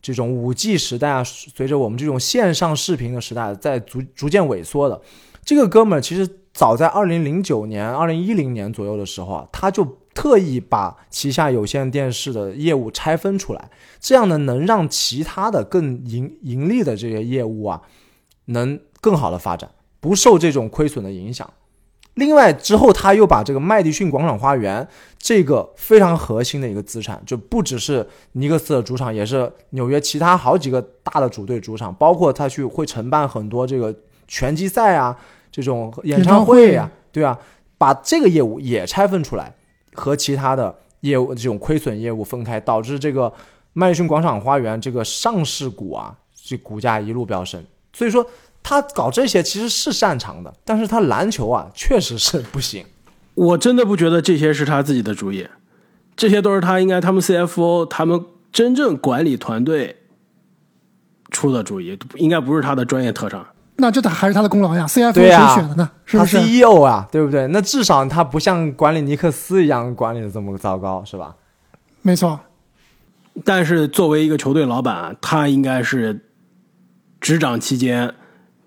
这种五 G 时代啊，随着我们这种线上视频的时代在逐逐渐萎缩的。这个哥们儿其实。早在二零零九年、二零一零年左右的时候啊，他就特意把旗下有线电视的业务拆分出来，这样呢能让其他的更盈盈利的这些业务啊，能更好的发展，不受这种亏损的影响。另外之后他又把这个麦迪逊广场花园这个非常核心的一个资产，就不只是尼克斯的主场，也是纽约其他好几个大的主队主场，包括他去会承办很多这个拳击赛啊。这种演唱会呀，对啊，把这个业务也拆分出来，和其他的业务这种亏损业务分开，导致这个麦迪逊广场花园这个上市股啊，这股价一路飙升。所以说他搞这些其实是擅长的，但是他篮球啊确实是不行。我真的不觉得这些是他自己的主意，这些都是他应该他们 CFO 他们真正管理团队出的主意，应该不是他的专业特长。那这他还是他的功劳呀，CFO 谁选的呢？是不是 CEO 啊？对不对？那至少他不像管理尼克斯一样管理的这么糟糕，是吧？没错。但是作为一个球队老板，他应该是执掌期间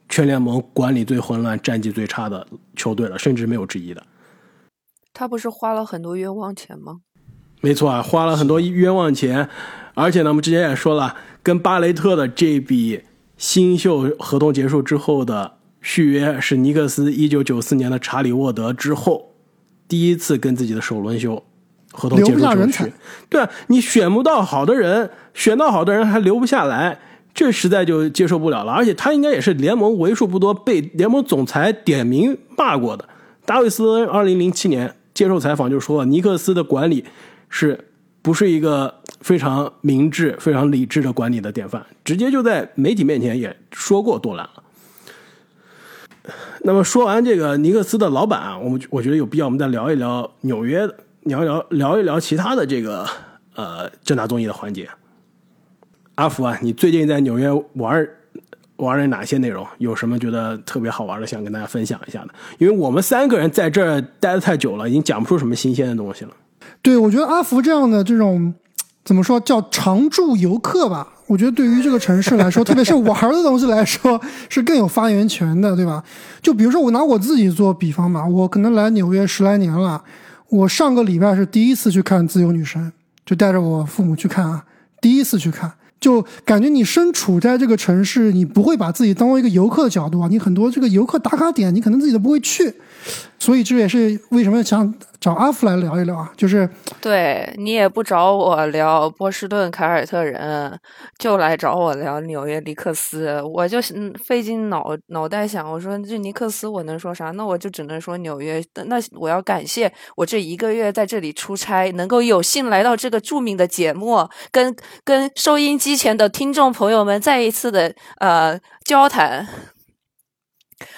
全联盟管理最混乱、战绩最差的球队了，甚至没有之一的。他不是花了很多冤枉钱吗？没错啊，花了很多冤枉钱，而且呢，我们之前也说了，跟巴雷特的这笔。新秀合同结束之后的续约是尼克斯一九九四年的查理沃德之后第一次跟自己的首轮秀合同结束就去，对啊，你选不到好的人，选到好的人还留不下来，这实在就接受不了了。而且他应该也是联盟为数不多被联盟总裁点名骂过的。达维斯二零零七年接受采访就说，尼克斯的管理是。不是一个非常明智、非常理智的管理的典范，直接就在媒体面前也说过多兰了。那么说完这个尼克斯的老板啊，我们我觉得有必要我们再聊一聊纽约，聊一聊聊一聊其他的这个呃正大综艺的环节。阿福啊，你最近在纽约玩玩了哪些内容？有什么觉得特别好玩的，想跟大家分享一下的？因为我们三个人在这儿待的太久了，已经讲不出什么新鲜的东西了。对，我觉得阿福这样的这种怎么说叫常驻游客吧？我觉得对于这个城市来说，特别是玩的东西来说，是更有发言权的，对吧？就比如说我拿我自己做比方吧，我可能来纽约十来年了，我上个礼拜是第一次去看《自由女神》，就带着我父母去看啊，第一次去看，就感觉你身处在这个城市，你不会把自己当做一个游客的角度啊，你很多这个游客打卡点，你可能自己都不会去，所以这也是为什么想。找阿福来聊一聊啊，就是对你也不找我聊波士顿凯尔特人，就来找我聊纽约尼克斯，我就嗯费尽脑脑袋想，我说这尼克斯我能说啥？那我就只能说纽约。那我要感谢我这一个月在这里出差，能够有幸来到这个著名的节目，跟跟收音机前的听众朋友们再一次的呃交谈。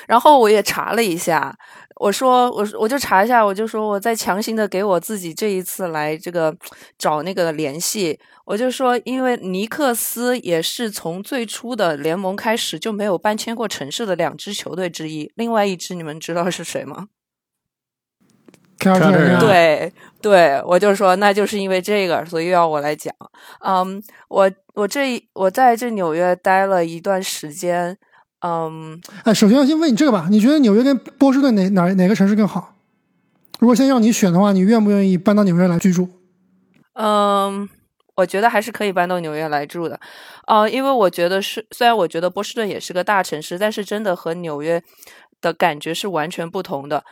然后我也查了一下。我说我我就查一下，我就说我在强行的给我自己这一次来这个找那个联系。我就说，因为尼克斯也是从最初的联盟开始就没有搬迁过城市的两支球队之一。另外一支你们知道是谁吗？对对，我就说那就是因为这个，所以要我来讲。嗯，我我这我在这纽约待了一段时间。嗯，哎，首先要先问你这个吧，你觉得纽约跟波士顿哪哪哪个城市更好？如果现在让你选的话，你愿不愿意搬到纽约来居住？嗯，我觉得还是可以搬到纽约来住的，呃，因为我觉得是，虽然我觉得波士顿也是个大城市，但是真的和纽约的感觉是完全不同的。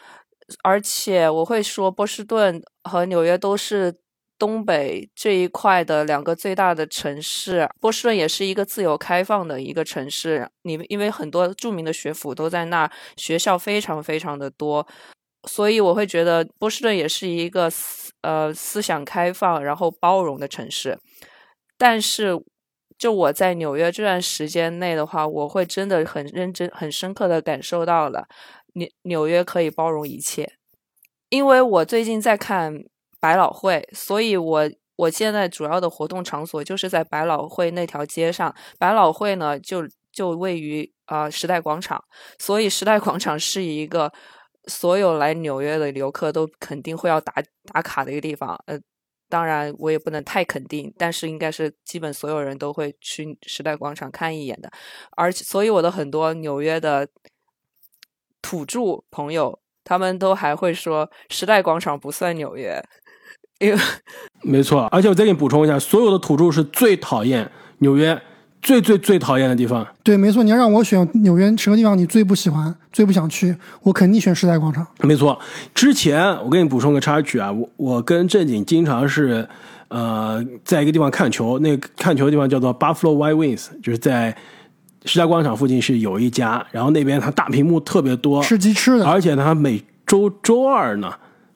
而且我会说，波士顿和纽约都是东北这一块的两个最大的城市。波士顿也是一个自由开放的一个城市，你因为很多著名的学府都在那儿，学校非常非常的多。所以我会觉得波士顿也是一个思呃思想开放然后包容的城市，但是就我在纽约这段时间内的话，我会真的很认真、很深刻的感受到了纽纽约可以包容一切。因为我最近在看百老汇，所以我我现在主要的活动场所就是在百老汇那条街上。百老汇呢就就位于啊时代广场，所以时代广场是一个。所有来纽约的游客都肯定会要打打卡的一个地方，呃，当然我也不能太肯定，但是应该是基本所有人都会去时代广场看一眼的。而且，所以我的很多纽约的土著朋友，他们都还会说时代广场不算纽约，没错。而且我再给你补充一下，所有的土著是最讨厌纽约。最最最讨厌的地方，对，没错。你要让我选纽约什么地方，你最不喜欢、最不想去，我肯定选时代广场。没错。之前我给你补充个插曲啊，我我跟正经经常是，呃，在一个地方看球，那个看球的地方叫做 Buffalo White Wings，就是在时代广场附近是有一家，然后那边它大屏幕特别多，吃鸡吃的，而且它每周周二呢。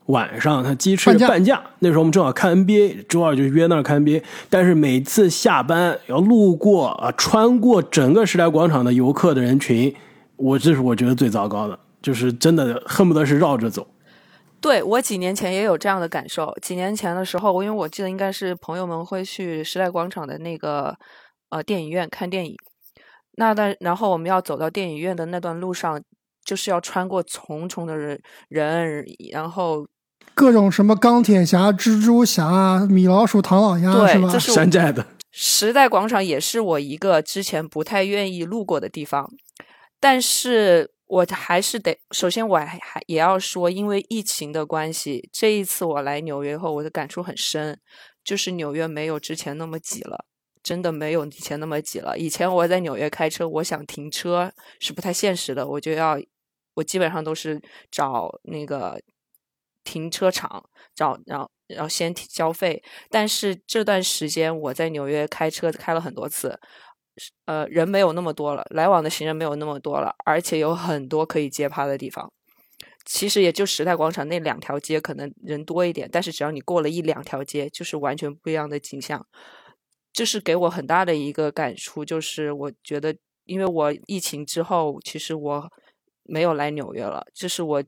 晚上他鸡翅半价，那时候我们正好看 NBA，周二就约那儿看 NBA。但是每次下班要路过啊，穿过整个时代广场的游客的人群，我这是我觉得最糟糕的，就是真的恨不得是绕着走。对我几年前也有这样的感受。几年前的时候，因为我记得应该是朋友们会去时代广场的那个呃电影院看电影，那但然后我们要走到电影院的那段路上，就是要穿过重重的人人，然后。各种什么钢铁侠、蜘蛛侠、米老鼠、唐老鸭，是吧？山寨的时代广场也是我一个之前不太愿意路过的地方，但是我还是得，首先我还还也要说，因为疫情的关系，这一次我来纽约后，我的感触很深，就是纽约没有之前那么挤了，真的没有以前那么挤了。以前我在纽约开车，我想停车是不太现实的，我就要，我基本上都是找那个。停车场找，然后然后先交费。但是这段时间我在纽约开车开了很多次，呃，人没有那么多了，来往的行人没有那么多了，而且有很多可以接趴的地方。其实也就时代广场那两条街可能人多一点，但是只要你过了一两条街，就是完全不一样的景象。这是给我很大的一个感触，就是我觉得，因为我疫情之后，其实我没有来纽约了，这是我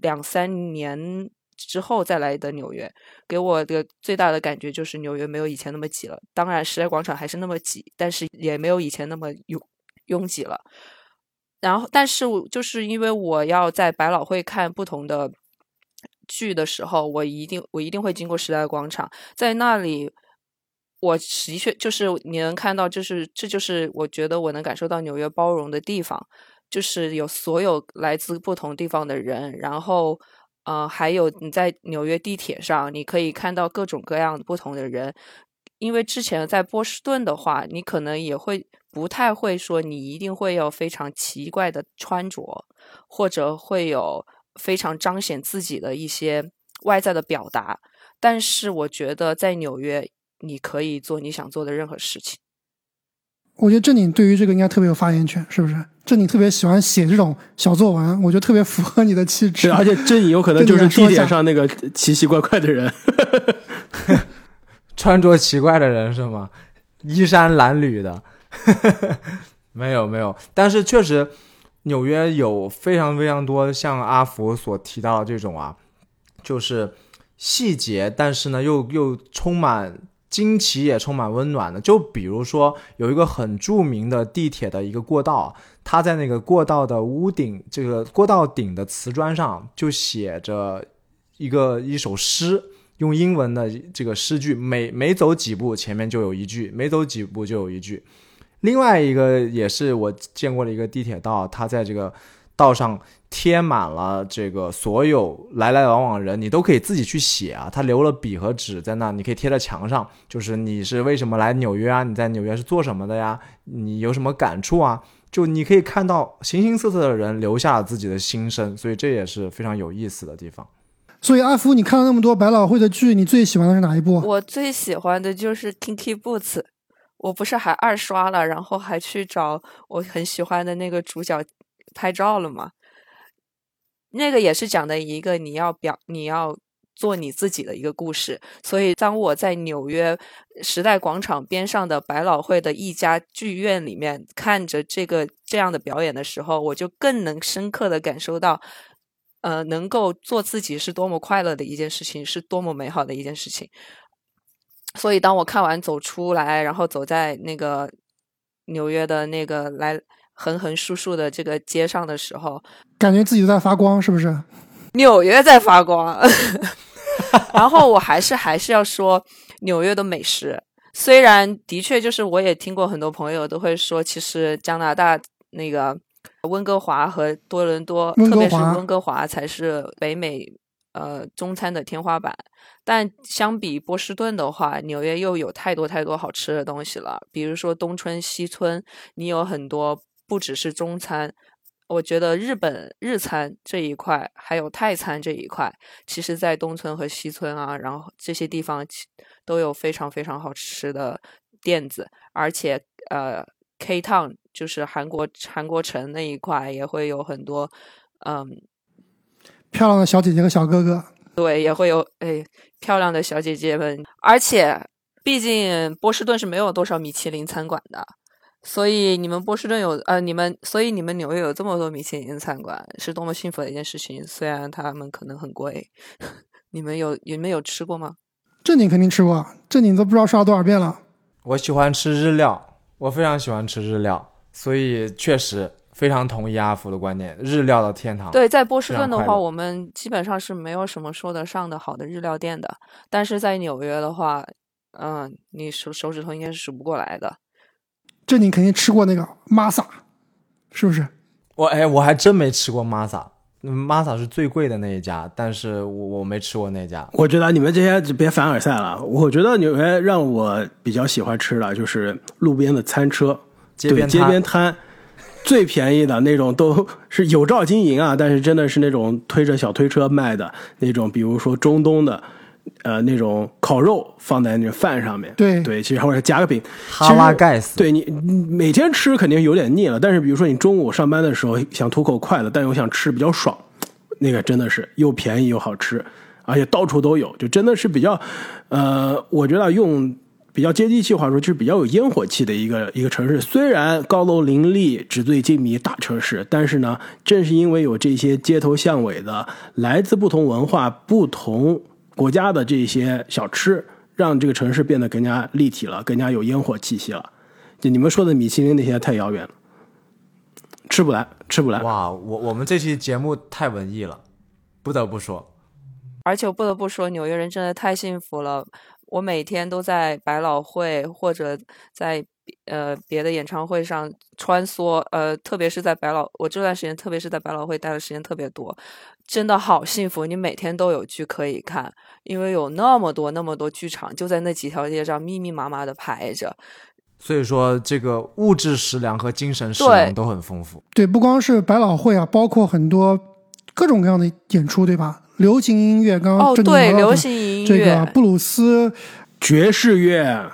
两三年。之后再来的纽约，给我的最大的感觉就是纽约没有以前那么挤了。当然，时代广场还是那么挤，但是也没有以前那么拥拥挤了。然后，但是就是因为我要在百老汇看不同的剧的时候，我一定我一定会经过时代广场，在那里，我的确就是你能看到，就是这就是我觉得我能感受到纽约包容的地方，就是有所有来自不同地方的人，然后。呃，还有你在纽约地铁上，你可以看到各种各样不同的人。因为之前在波士顿的话，你可能也会不太会说，你一定会有非常奇怪的穿着，或者会有非常彰显自己的一些外在的表达。但是我觉得在纽约，你可以做你想做的任何事情。我觉得正经对于这个应该特别有发言权，是不是？正经特别喜欢写这种小作文，我觉得特别符合你的气质。而且正经有可能就是地铁上那个奇奇怪怪的人，<laughs> 穿着奇怪的人是吗？衣衫褴褛的，<laughs> 没有没有。但是确实，纽约有非常非常多像阿福所提到的这种啊，就是细节，但是呢又又充满。惊奇也充满温暖的，就比如说有一个很著名的地铁的一个过道，它在那个过道的屋顶，这个过道顶的瓷砖上就写着一个一首诗，用英文的这个诗句，每每走几步前面就有一句，每走几步就有一句。另外一个也是我见过的一个地铁道，它在这个道上贴满了这个所有来来往往人，你都可以自己去写啊。他留了笔和纸在那，你可以贴在墙上，就是你是为什么来纽约啊？你在纽约是做什么的呀？你有什么感触啊？就你可以看到形形色色的人留下了自己的心声，所以这也是非常有意思的地方。所以阿福，你看了那么多百老汇的剧，你最喜欢的是哪一部？我最喜欢的就是《Kinky Boots》，我不是还二刷了，然后还去找我很喜欢的那个主角拍照了吗？那个也是讲的一个你要表你要做你自己的一个故事。所以当我在纽约时代广场边上的百老汇的一家剧院里面看着这个这样的表演的时候，我就更能深刻的感受到。呃，能够做自己是多么快乐的一件事情，是多么美好的一件事情。所以，当我看完走出来，然后走在那个纽约的那个来横横竖竖的这个街上的时候，感觉自己在发光，是不是？纽约在发光。<laughs> 然后，我还是还是要说纽约的美食。虽然的确，就是我也听过很多朋友都会说，其实加拿大那个。温哥华和多伦多，特别是温哥华才是北美呃中餐的天花板。但相比波士顿的话，纽约又有太多太多好吃的东西了。比如说东村西村，你有很多不只是中餐，我觉得日本日餐这一块，还有泰餐这一块，其实在东村和西村啊，然后这些地方都有非常非常好吃的店子，而且呃。K Town 就是韩国韩国城那一块也会有很多，嗯，漂亮的小姐姐和小哥哥。对，也会有哎漂亮的小姐姐们。而且，毕竟波士顿是没有多少米其林餐馆的，所以你们波士顿有呃，你们所以你们纽约有这么多米其林餐馆，是多么幸福的一件事情。虽然他们可能很贵，<laughs> 你们有你们有吃过吗？正经肯定吃过，正经都不知道刷了多少遍了。我喜欢吃日料。我非常喜欢吃日料，所以确实非常同意阿福的观点，日料的天堂。对，在波士顿的话，我们基本上是没有什么说得上的好的日料店的。但是在纽约的话，嗯，你手手指头应该是数不过来的。这你肯定吃过那个 Masa，是不是？我哎，我还真没吃过玛萨。玛萨。是最贵的那一家，但是我我没吃过那家。我觉得你们这些就别凡尔赛了。我觉得纽约让我比较喜欢吃的就是路边的餐车，对街边摊，<laughs> 最便宜的那种都是有照经营啊，但是真的是那种推着小推车卖的那种，比如说中东的。呃，那种烤肉放在那饭上面，对对，其实或者加个饼，哈拉盖斯。对你每天吃肯定有点腻了，但是比如说你中午上班的时候想图口快的，但又想吃比较爽，那个真的是又便宜又好吃，而且到处都有，就真的是比较，呃，我觉得用比较接地气话说，就是比较有烟火气的一个一个城市。虽然高楼林立、纸醉金迷大城市，但是呢，正是因为有这些街头巷尾的来自不同文化、不同。国家的这些小吃，让这个城市变得更加立体了，更加有烟火气息了。就你们说的米其林那些太遥远了，吃不来，吃不来。哇，我我们这期节目太文艺了，不得不说。而且我不得不说，纽约人真的太幸福了。我每天都在百老汇或者在呃别的演唱会上穿梭，呃，特别是在百老，我这段时间特别是在百老汇待的时间特别多。真的好幸福，你每天都有剧可以看，因为有那么多那么多剧场就在那几条街上密密麻麻的排着，所以说这个物质食粮和精神食粮都很丰富。对，不光是百老汇啊，包括很多各种各样的演出，对吧？流行音乐，刚刚哦，对，流行音乐，这个布鲁斯、爵士乐，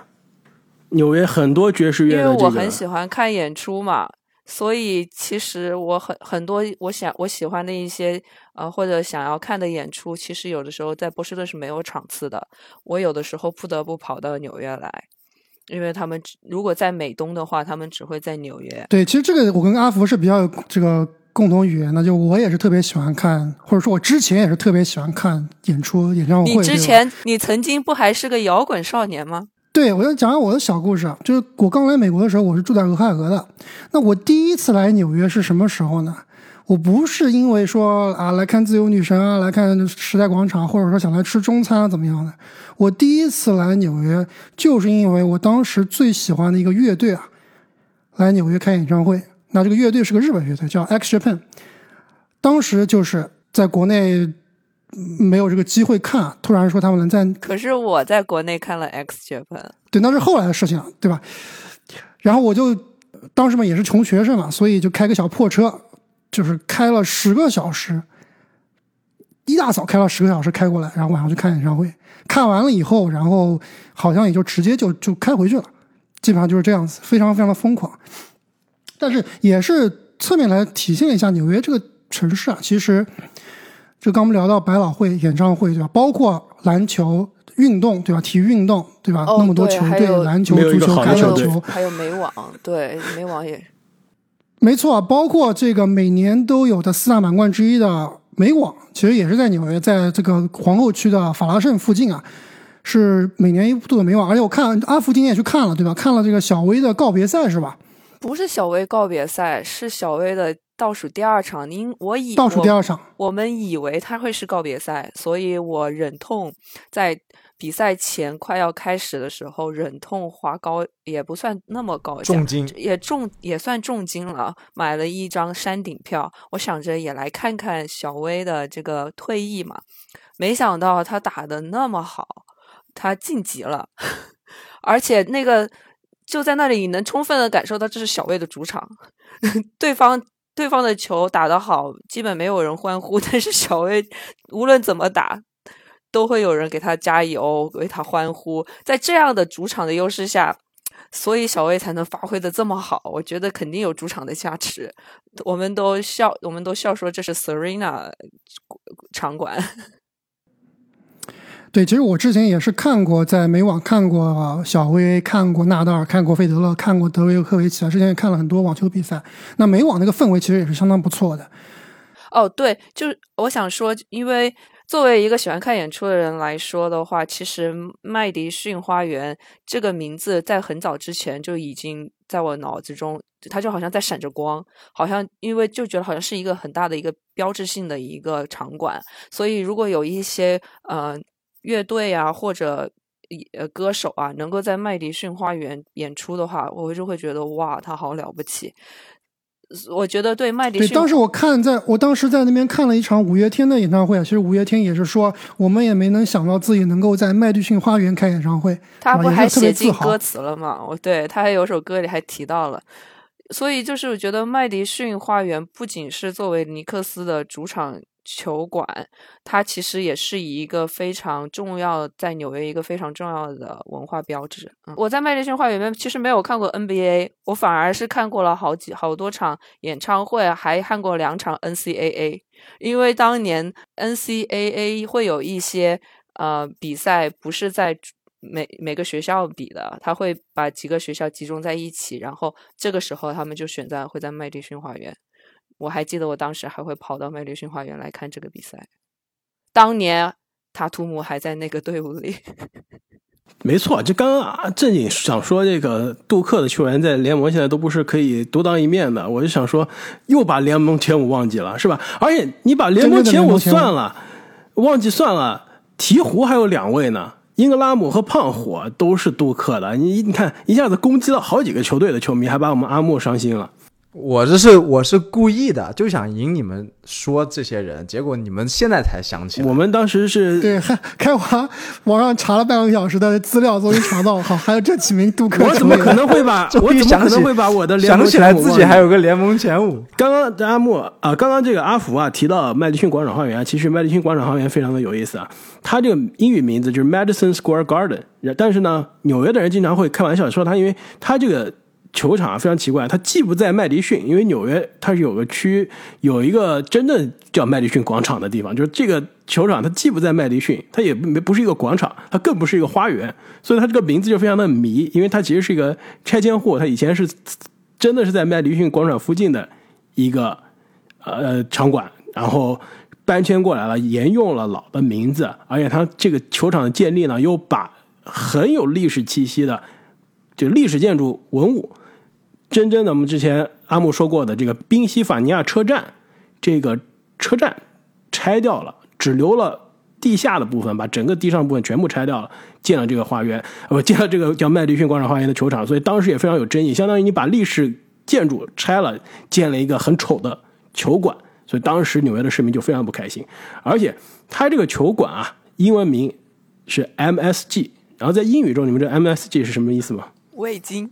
纽约很多爵士乐，因为我很喜欢看演出嘛。所以，其实我很很多我想我喜欢的一些呃或者想要看的演出，其实有的时候在波士顿是没有场次的。我有的时候不得不跑到纽约来，因为他们如果在美东的话，他们只会在纽约。对，其实这个我跟阿福是比较有这个共同语言的，就我也是特别喜欢看，或者说我之前也是特别喜欢看演出演唱会。你之前你曾经不还是个摇滚少年吗？对，我要讲讲我的小故事，就是我刚来美国的时候，我是住在俄亥俄的。那我第一次来纽约是什么时候呢？我不是因为说啊来看自由女神啊，来看时代广场，或者说想来吃中餐啊怎么样的。我第一次来纽约，就是因为我当时最喜欢的一个乐队啊，来纽约开演唱会。那这个乐队是个日本乐队，叫 X Japan。当时就是在国内没有这个机会看，突然说他们能在，可是我在国内看了 X 学分，对，那是后来的事情了，对吧？然后我就当时嘛也是穷学生嘛，所以就开个小破车，就是开了十个小时，一大早开了十个小时开过来，然后晚上去看演唱会。看完了以后，然后好像也就直接就就开回去了，基本上就是这样子，非常非常的疯狂。但是也是侧面来体现一下纽约这个城市啊，其实就刚我们聊到百老汇演唱会对吧？包括篮球运动对吧？体育运动对吧？那么多球队，篮球、足球、橄榄球，还有美网，对美网也没错，包括这个每年都有的四大满贯之一的。美网其实也是在纽约，在这个皇后区的法拉盛附近啊，是每年一度的美网。而且我看阿福今天也去看了，对吧？看了这个小威的告别赛是吧？不是小威告别赛，是小威的倒数第二场。您我以倒数第二场，我们以为他会是告别赛，所以我忍痛在。比赛前快要开始的时候，忍痛花高也不算那么高，重金也重也算重金了，买了一张山顶票。我想着也来看看小威的这个退役嘛，没想到他打的那么好，他晋级了，<laughs> 而且那个就在那里，你能充分的感受到这是小威的主场，<laughs> 对方对方的球打得好，基本没有人欢呼，<laughs> 但是小威无论怎么打。都会有人给他加油，为他欢呼。在这样的主场的优势下，所以小威才能发挥的这么好。我觉得肯定有主场的加持。我们都笑，我们都笑说这是 Serena 场馆。对，其实我之前也是看过，在美网看过小威，看过纳达尔，看过费德勒，看过德约科维奇啊。之前也看了很多网球比赛。那美网那个氛围其实也是相当不错的。哦，对，就是我想说，因为。作为一个喜欢看演出的人来说的话，其实麦迪逊花园这个名字在很早之前就已经在我脑子中，它就好像在闪着光，好像因为就觉得好像是一个很大的一个标志性的一个场馆，所以如果有一些呃乐队啊或者呃歌手啊能够在麦迪逊花园演出的话，我就会觉得哇，他好了不起。我觉得对麦迪逊，对当时我看，在我当时在那边看了一场五月天的演唱会啊。其实五月天也是说，我们也没能想到自己能够在麦迪逊花园开演唱会。他不还写进歌词了吗？我对他还有首歌里还提到了，所以就是我觉得麦迪逊花园不仅是作为尼克斯的主场。球馆，它其实也是一个非常重要，在纽约一个非常重要的文化标志。我在麦迪逊花园里面其实没有看过 NBA，我反而是看过了好几好多场演唱会，还看过两场 NCAA。因为当年 NCAA 会有一些呃比赛不是在每每个学校比的，他会把几个学校集中在一起，然后这个时候他们就选在会在麦迪逊花园。我还记得，我当时还会跑到麦迪逊花园来看这个比赛。当年塔图姆还在那个队伍里。<laughs> 没错，就刚刚正经想说，这个杜克的球员在联盟现在都不是可以独当一面的。我就想说，又把联盟前五忘记了，是吧？而且你把联盟前五算了，忘记算了，鹈鹕还有两位呢，英格拉姆和胖虎都是杜克的。你你看，一下子攻击了好几个球队的球迷，还把我们阿木伤心了。我这是我是故意的，就想引你们说这些人，结果你们现在才想起来。我们当时是对开 <laughs> 开完网上查了半个小时的资料，终于查到，好，还有这几名杜克。我怎么可能会把？<laughs> 我怎么可能会把我的想起来自己还有个联盟前五？刚刚阿木啊，刚刚这个阿福啊提到麦迪逊广场花园，其实麦迪逊广场花园非常的有意思啊。它这个英语名字就是 Madison Square Garden，但是呢，纽约的人经常会开玩笑说它，因为它这个。球场啊非常奇怪，它既不在麦迪逊，因为纽约它是有个区有一个真正叫麦迪逊广场的地方，就是这个球场它既不在麦迪逊，它也不不是一个广场，它更不是一个花园，所以它这个名字就非常的迷，因为它其实是一个拆迁户，它以前是真的是在麦迪逊广场附近的一个呃场馆，然后搬迁过来了，沿用了老的名字，而且它这个球场的建立呢，又把很有历史气息的就历史建筑文物。真正的我们之前阿木说过的这个宾夕法尼亚车站，这个车站拆掉了，只留了地下的部分，把整个地上部分全部拆掉了，建了这个花园，呃，<laughs> 建了这个叫麦迪逊广场花园的球场，所以当时也非常有争议，相当于你把历史建筑拆了，建了一个很丑的球馆，所以当时纽约的市民就非常不开心。而且他这个球馆啊，英文名是 MSG，然后在英语中，你们知道 MSG 是什么意思吗？味精。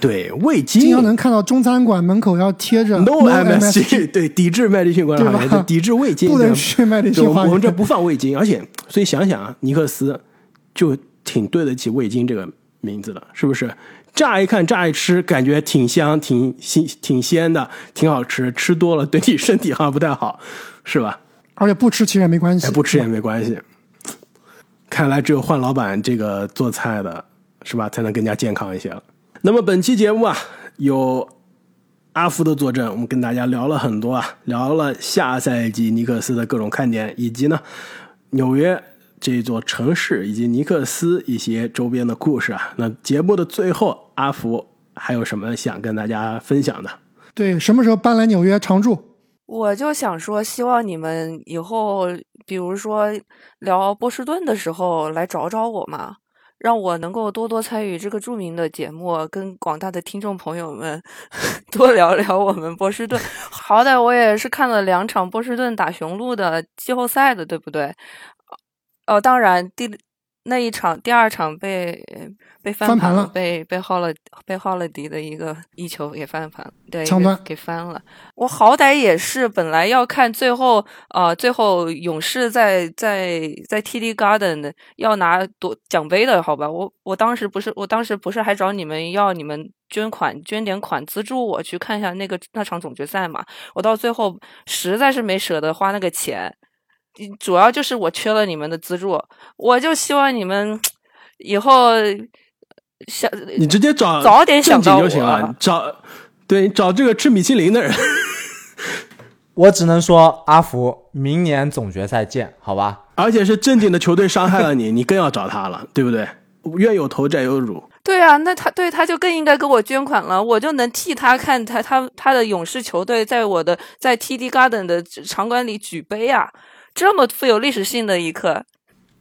对，味精。经常能看到中餐馆门口要贴着 No MSG，对，抵制麦迪逊广场，抵制味精，不能去麦迪逊我们这不放味精，而且，所以想想啊，尼克斯就挺对得起味精这个名字的，是不是？乍一看，乍一吃，感觉挺香、挺新、挺鲜的，挺好吃。吃多了对你身体好像不太好，是吧？而且不吃其实也没关系，不吃也没关系。看来只有换老板这个做菜的，是吧，才能更加健康一些了。那么本期节目啊，有阿福的坐镇，我们跟大家聊了很多啊，聊了下赛季尼克斯的各种看点，以及呢纽约这座城市以及尼克斯一些周边的故事啊。那节目的最后，阿福还有什么想跟大家分享的？对，什么时候搬来纽约常住？我就想说，希望你们以后，比如说聊波士顿的时候，来找找我嘛。让我能够多多参与这个著名的节目，跟广大的听众朋友们 <laughs> 多聊聊我们波士顿。好歹我也是看了两场波士顿打雄鹿的季后赛的，对不对？哦，当然第。那一场第二场被被翻盘了，被被耗了被耗了迪的一个一球也翻盘，对，给翻了。我好歹也是本来要看最后啊，最后勇士在在在 TD Garden 要拿夺奖杯的，好吧？我我当时不是我当时不是还找你们要你们捐款捐点款资助我去看一下那个那场总决赛嘛？我到最后实在是没舍得花那个钱。主要就是我缺了你们的资助，我就希望你们以后想你直接找早点想到就行了，找对找这个吃米其林的人。<laughs> 我只能说阿福，明年总决赛见，好吧？而且是正经的球队伤害了你，你更要找他了，对不对？冤有头债有主。对啊，那他对他就更应该给我捐款了，我就能替他看他他他的勇士球队在我的在 TD Garden 的场馆里举杯啊。这么富有历史性的一刻，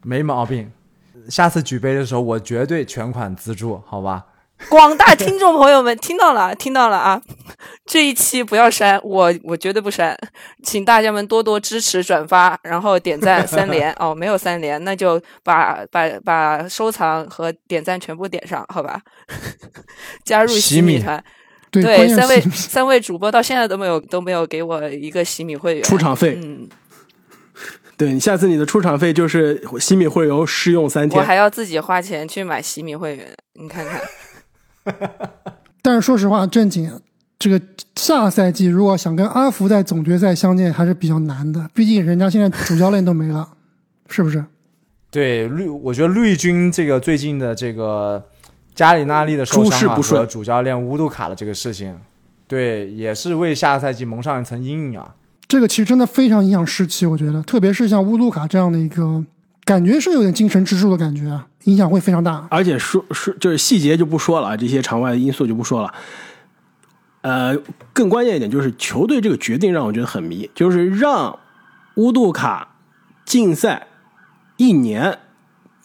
没毛病。下次举杯的时候，我绝对全款资助，好吧？广大听众朋友们听到了，听到了啊！这一期不要删，我我绝对不删，请大家们多多支持、转发，然后点赞三连 <laughs> 哦。没有三连，那就把把把收藏和点赞全部点上，好吧？<laughs> 加入洗米团，对，三位三位主播到现在都没有都没有给我一个洗米会员出场费，嗯。对你下次你的出场费就是洗米会员试用三天，我还要自己花钱去买洗米会员，你看看。<laughs> 但是说实话，正经这个下赛季如果想跟阿福在总决赛相见还是比较难的，毕竟人家现在主教练都没了，是不是？对绿，我觉得绿军这个最近的这个加里纳利的受伤和主教练乌杜卡的这个事情，对，也是为下赛季蒙上一层阴影啊。这个其实真的非常影响士气，我觉得，特别是像乌杜卡这样的一个，感觉是有点精神支柱的感觉啊，影响会非常大。而且说说就是细节就不说了，这些场外的因素就不说了。呃，更关键一点就是球队这个决定让我觉得很迷，就是让乌杜卡禁赛一年，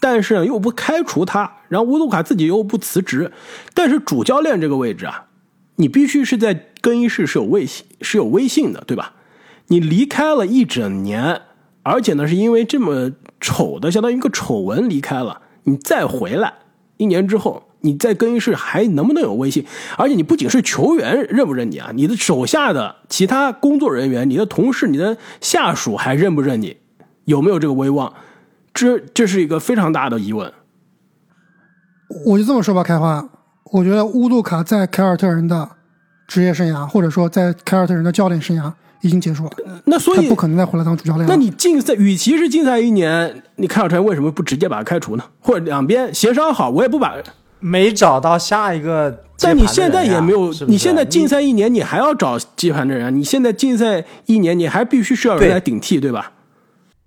但是又不开除他，然后乌杜卡自己又不辞职，但是主教练这个位置啊，你必须是在更衣室是有微信是有微信的，对吧？你离开了一整年，而且呢，是因为这么丑的，相当于一个丑闻离开了。你再回来一年之后，你在更衣室还能不能有威信？而且你不仅是球员认不认你啊，你的手下的其他工作人员、你的同事、你的下属还认不认你？有没有这个威望？这这是一个非常大的疑问。我就这么说吧，开花，我觉得乌杜卡在凯尔特人的职业生涯，或者说在凯尔特人的教练生涯。已经结束了，那所以他不可能再回来当主教练。那你禁赛，与其是禁赛一年，你凯尔特人为什么不直接把他开除呢？或者两边协商好，我也不把。没找到下一个，但你现在也没有，你现在禁赛一年，你还要找接盘的人。你现在禁赛一年，你还必须需要人来顶替，对吧？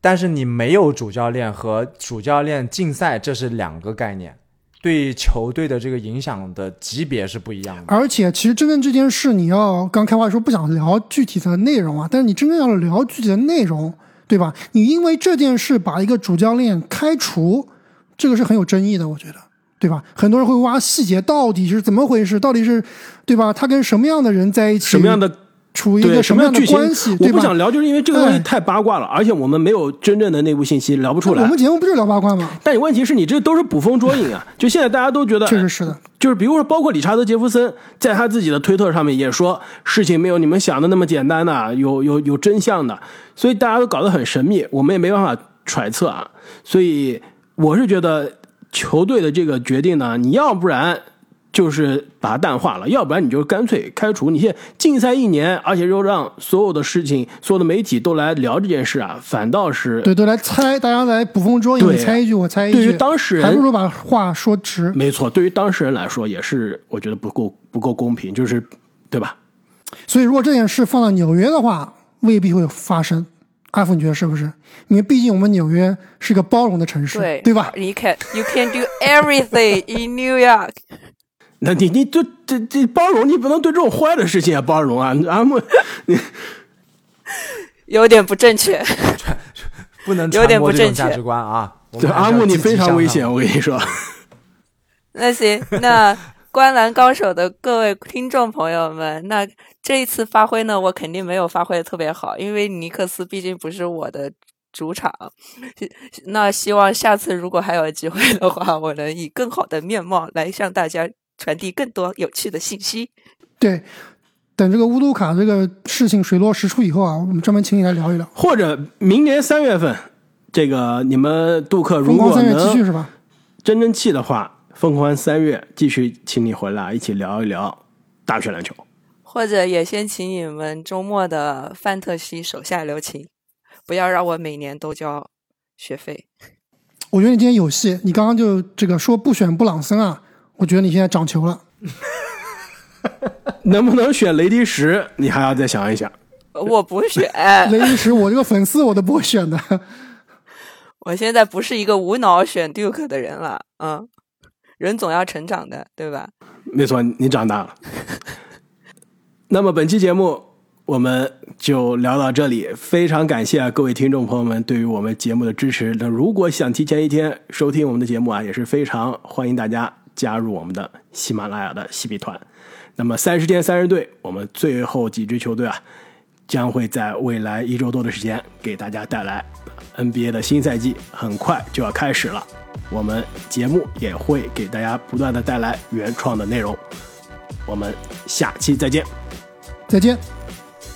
但是你没有主教练和主教练竞赛，这是两个概念。对球队的这个影响的级别是不一样的，而且其实真正这件事，你要刚开话说不想聊具体的内容啊，但是你真正要聊具体的内容，对吧？你因为这件事把一个主教练开除，这个是很有争议的，我觉得，对吧？很多人会挖细节，到底是怎么回事？到底是，对吧？他跟什么样的人在一起？什么样的处于一个什么样的关系？我不想聊，就是因为这个东西太八卦了，而且我们没有真正的内部信息，聊不出来。我们节目不就是聊八卦吗？但问题是你这都是捕风捉影啊！就现在大家都觉得，确实是的。就是比如说，包括理查德·杰弗森在他自己的推特上面也说，事情没有你们想的那么简单的，有有有真相的，所以大家都搞得很神秘，我们也没办法揣测啊。所以我是觉得球队的这个决定呢，你要不然。就是把它淡化了，要不然你就干脆开除。你现在禁赛一年，而且又让所有的事情、所有的媒体都来聊这件事啊，反倒是对，都来猜，大家来捕风捉影，你猜一句，我猜一句。对于当事人，还不如把话说直。没错，对于当事人来说，也是我觉得不够不够公平，就是对吧？所以，如果这件事放到纽约的话，未必会发生。阿福，你觉得是不是？因为毕竟我们纽约是个包容的城市，对对吧？You can you can do everything in New York. 那你你这这这包容，你不能对这种坏的事情也包容啊！阿木，你 <laughs> 有点不正确，不能 <laughs> 有点不正确价值观啊！对阿木，你非常危险，我跟你说。那行，那观澜高手的各位听众朋友们，那这一次发挥呢，我肯定没有发挥的特别好，因为尼克斯毕竟不是我的主场。那希望下次如果还有机会的话，我能以更好的面貌来向大家。传递更多有趣的信息。对，等这个乌杜卡这个事情水落石出以后啊，我们专门请你来聊一聊。或者明年三月份，这个你们杜克如果能真争气的话，疯狂三月继续请你回来一起聊一聊大学篮球。或者也先请你们周末的范特西手下留情，不要让我每年都交学费。我觉得你今天有戏，你刚刚就这个说不选布朗森啊。我觉得你现在长球了，<laughs> 能不能选雷迪什？你还要再想一想。我不选 <laughs> 雷迪什，我这个粉丝我都不会选的。<laughs> 我现在不是一个无脑选 Duke 的人了，嗯，人总要成长的，对吧？没错，你长大了。那么本期节目我们就聊到这里，非常感谢各位听众朋友们对于我们节目的支持。那如果想提前一天收听我们的节目啊，也是非常欢迎大家。加入我们的喜马拉雅的喜比团，那么三十天三十队，我们最后几支球队啊，将会在未来一周多的时间给大家带来 NBA 的新赛季，很快就要开始了。我们节目也会给大家不断的带来原创的内容。我们下期再见，再见，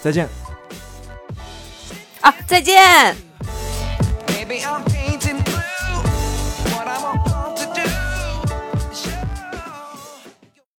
再见，啊，再见。Baby,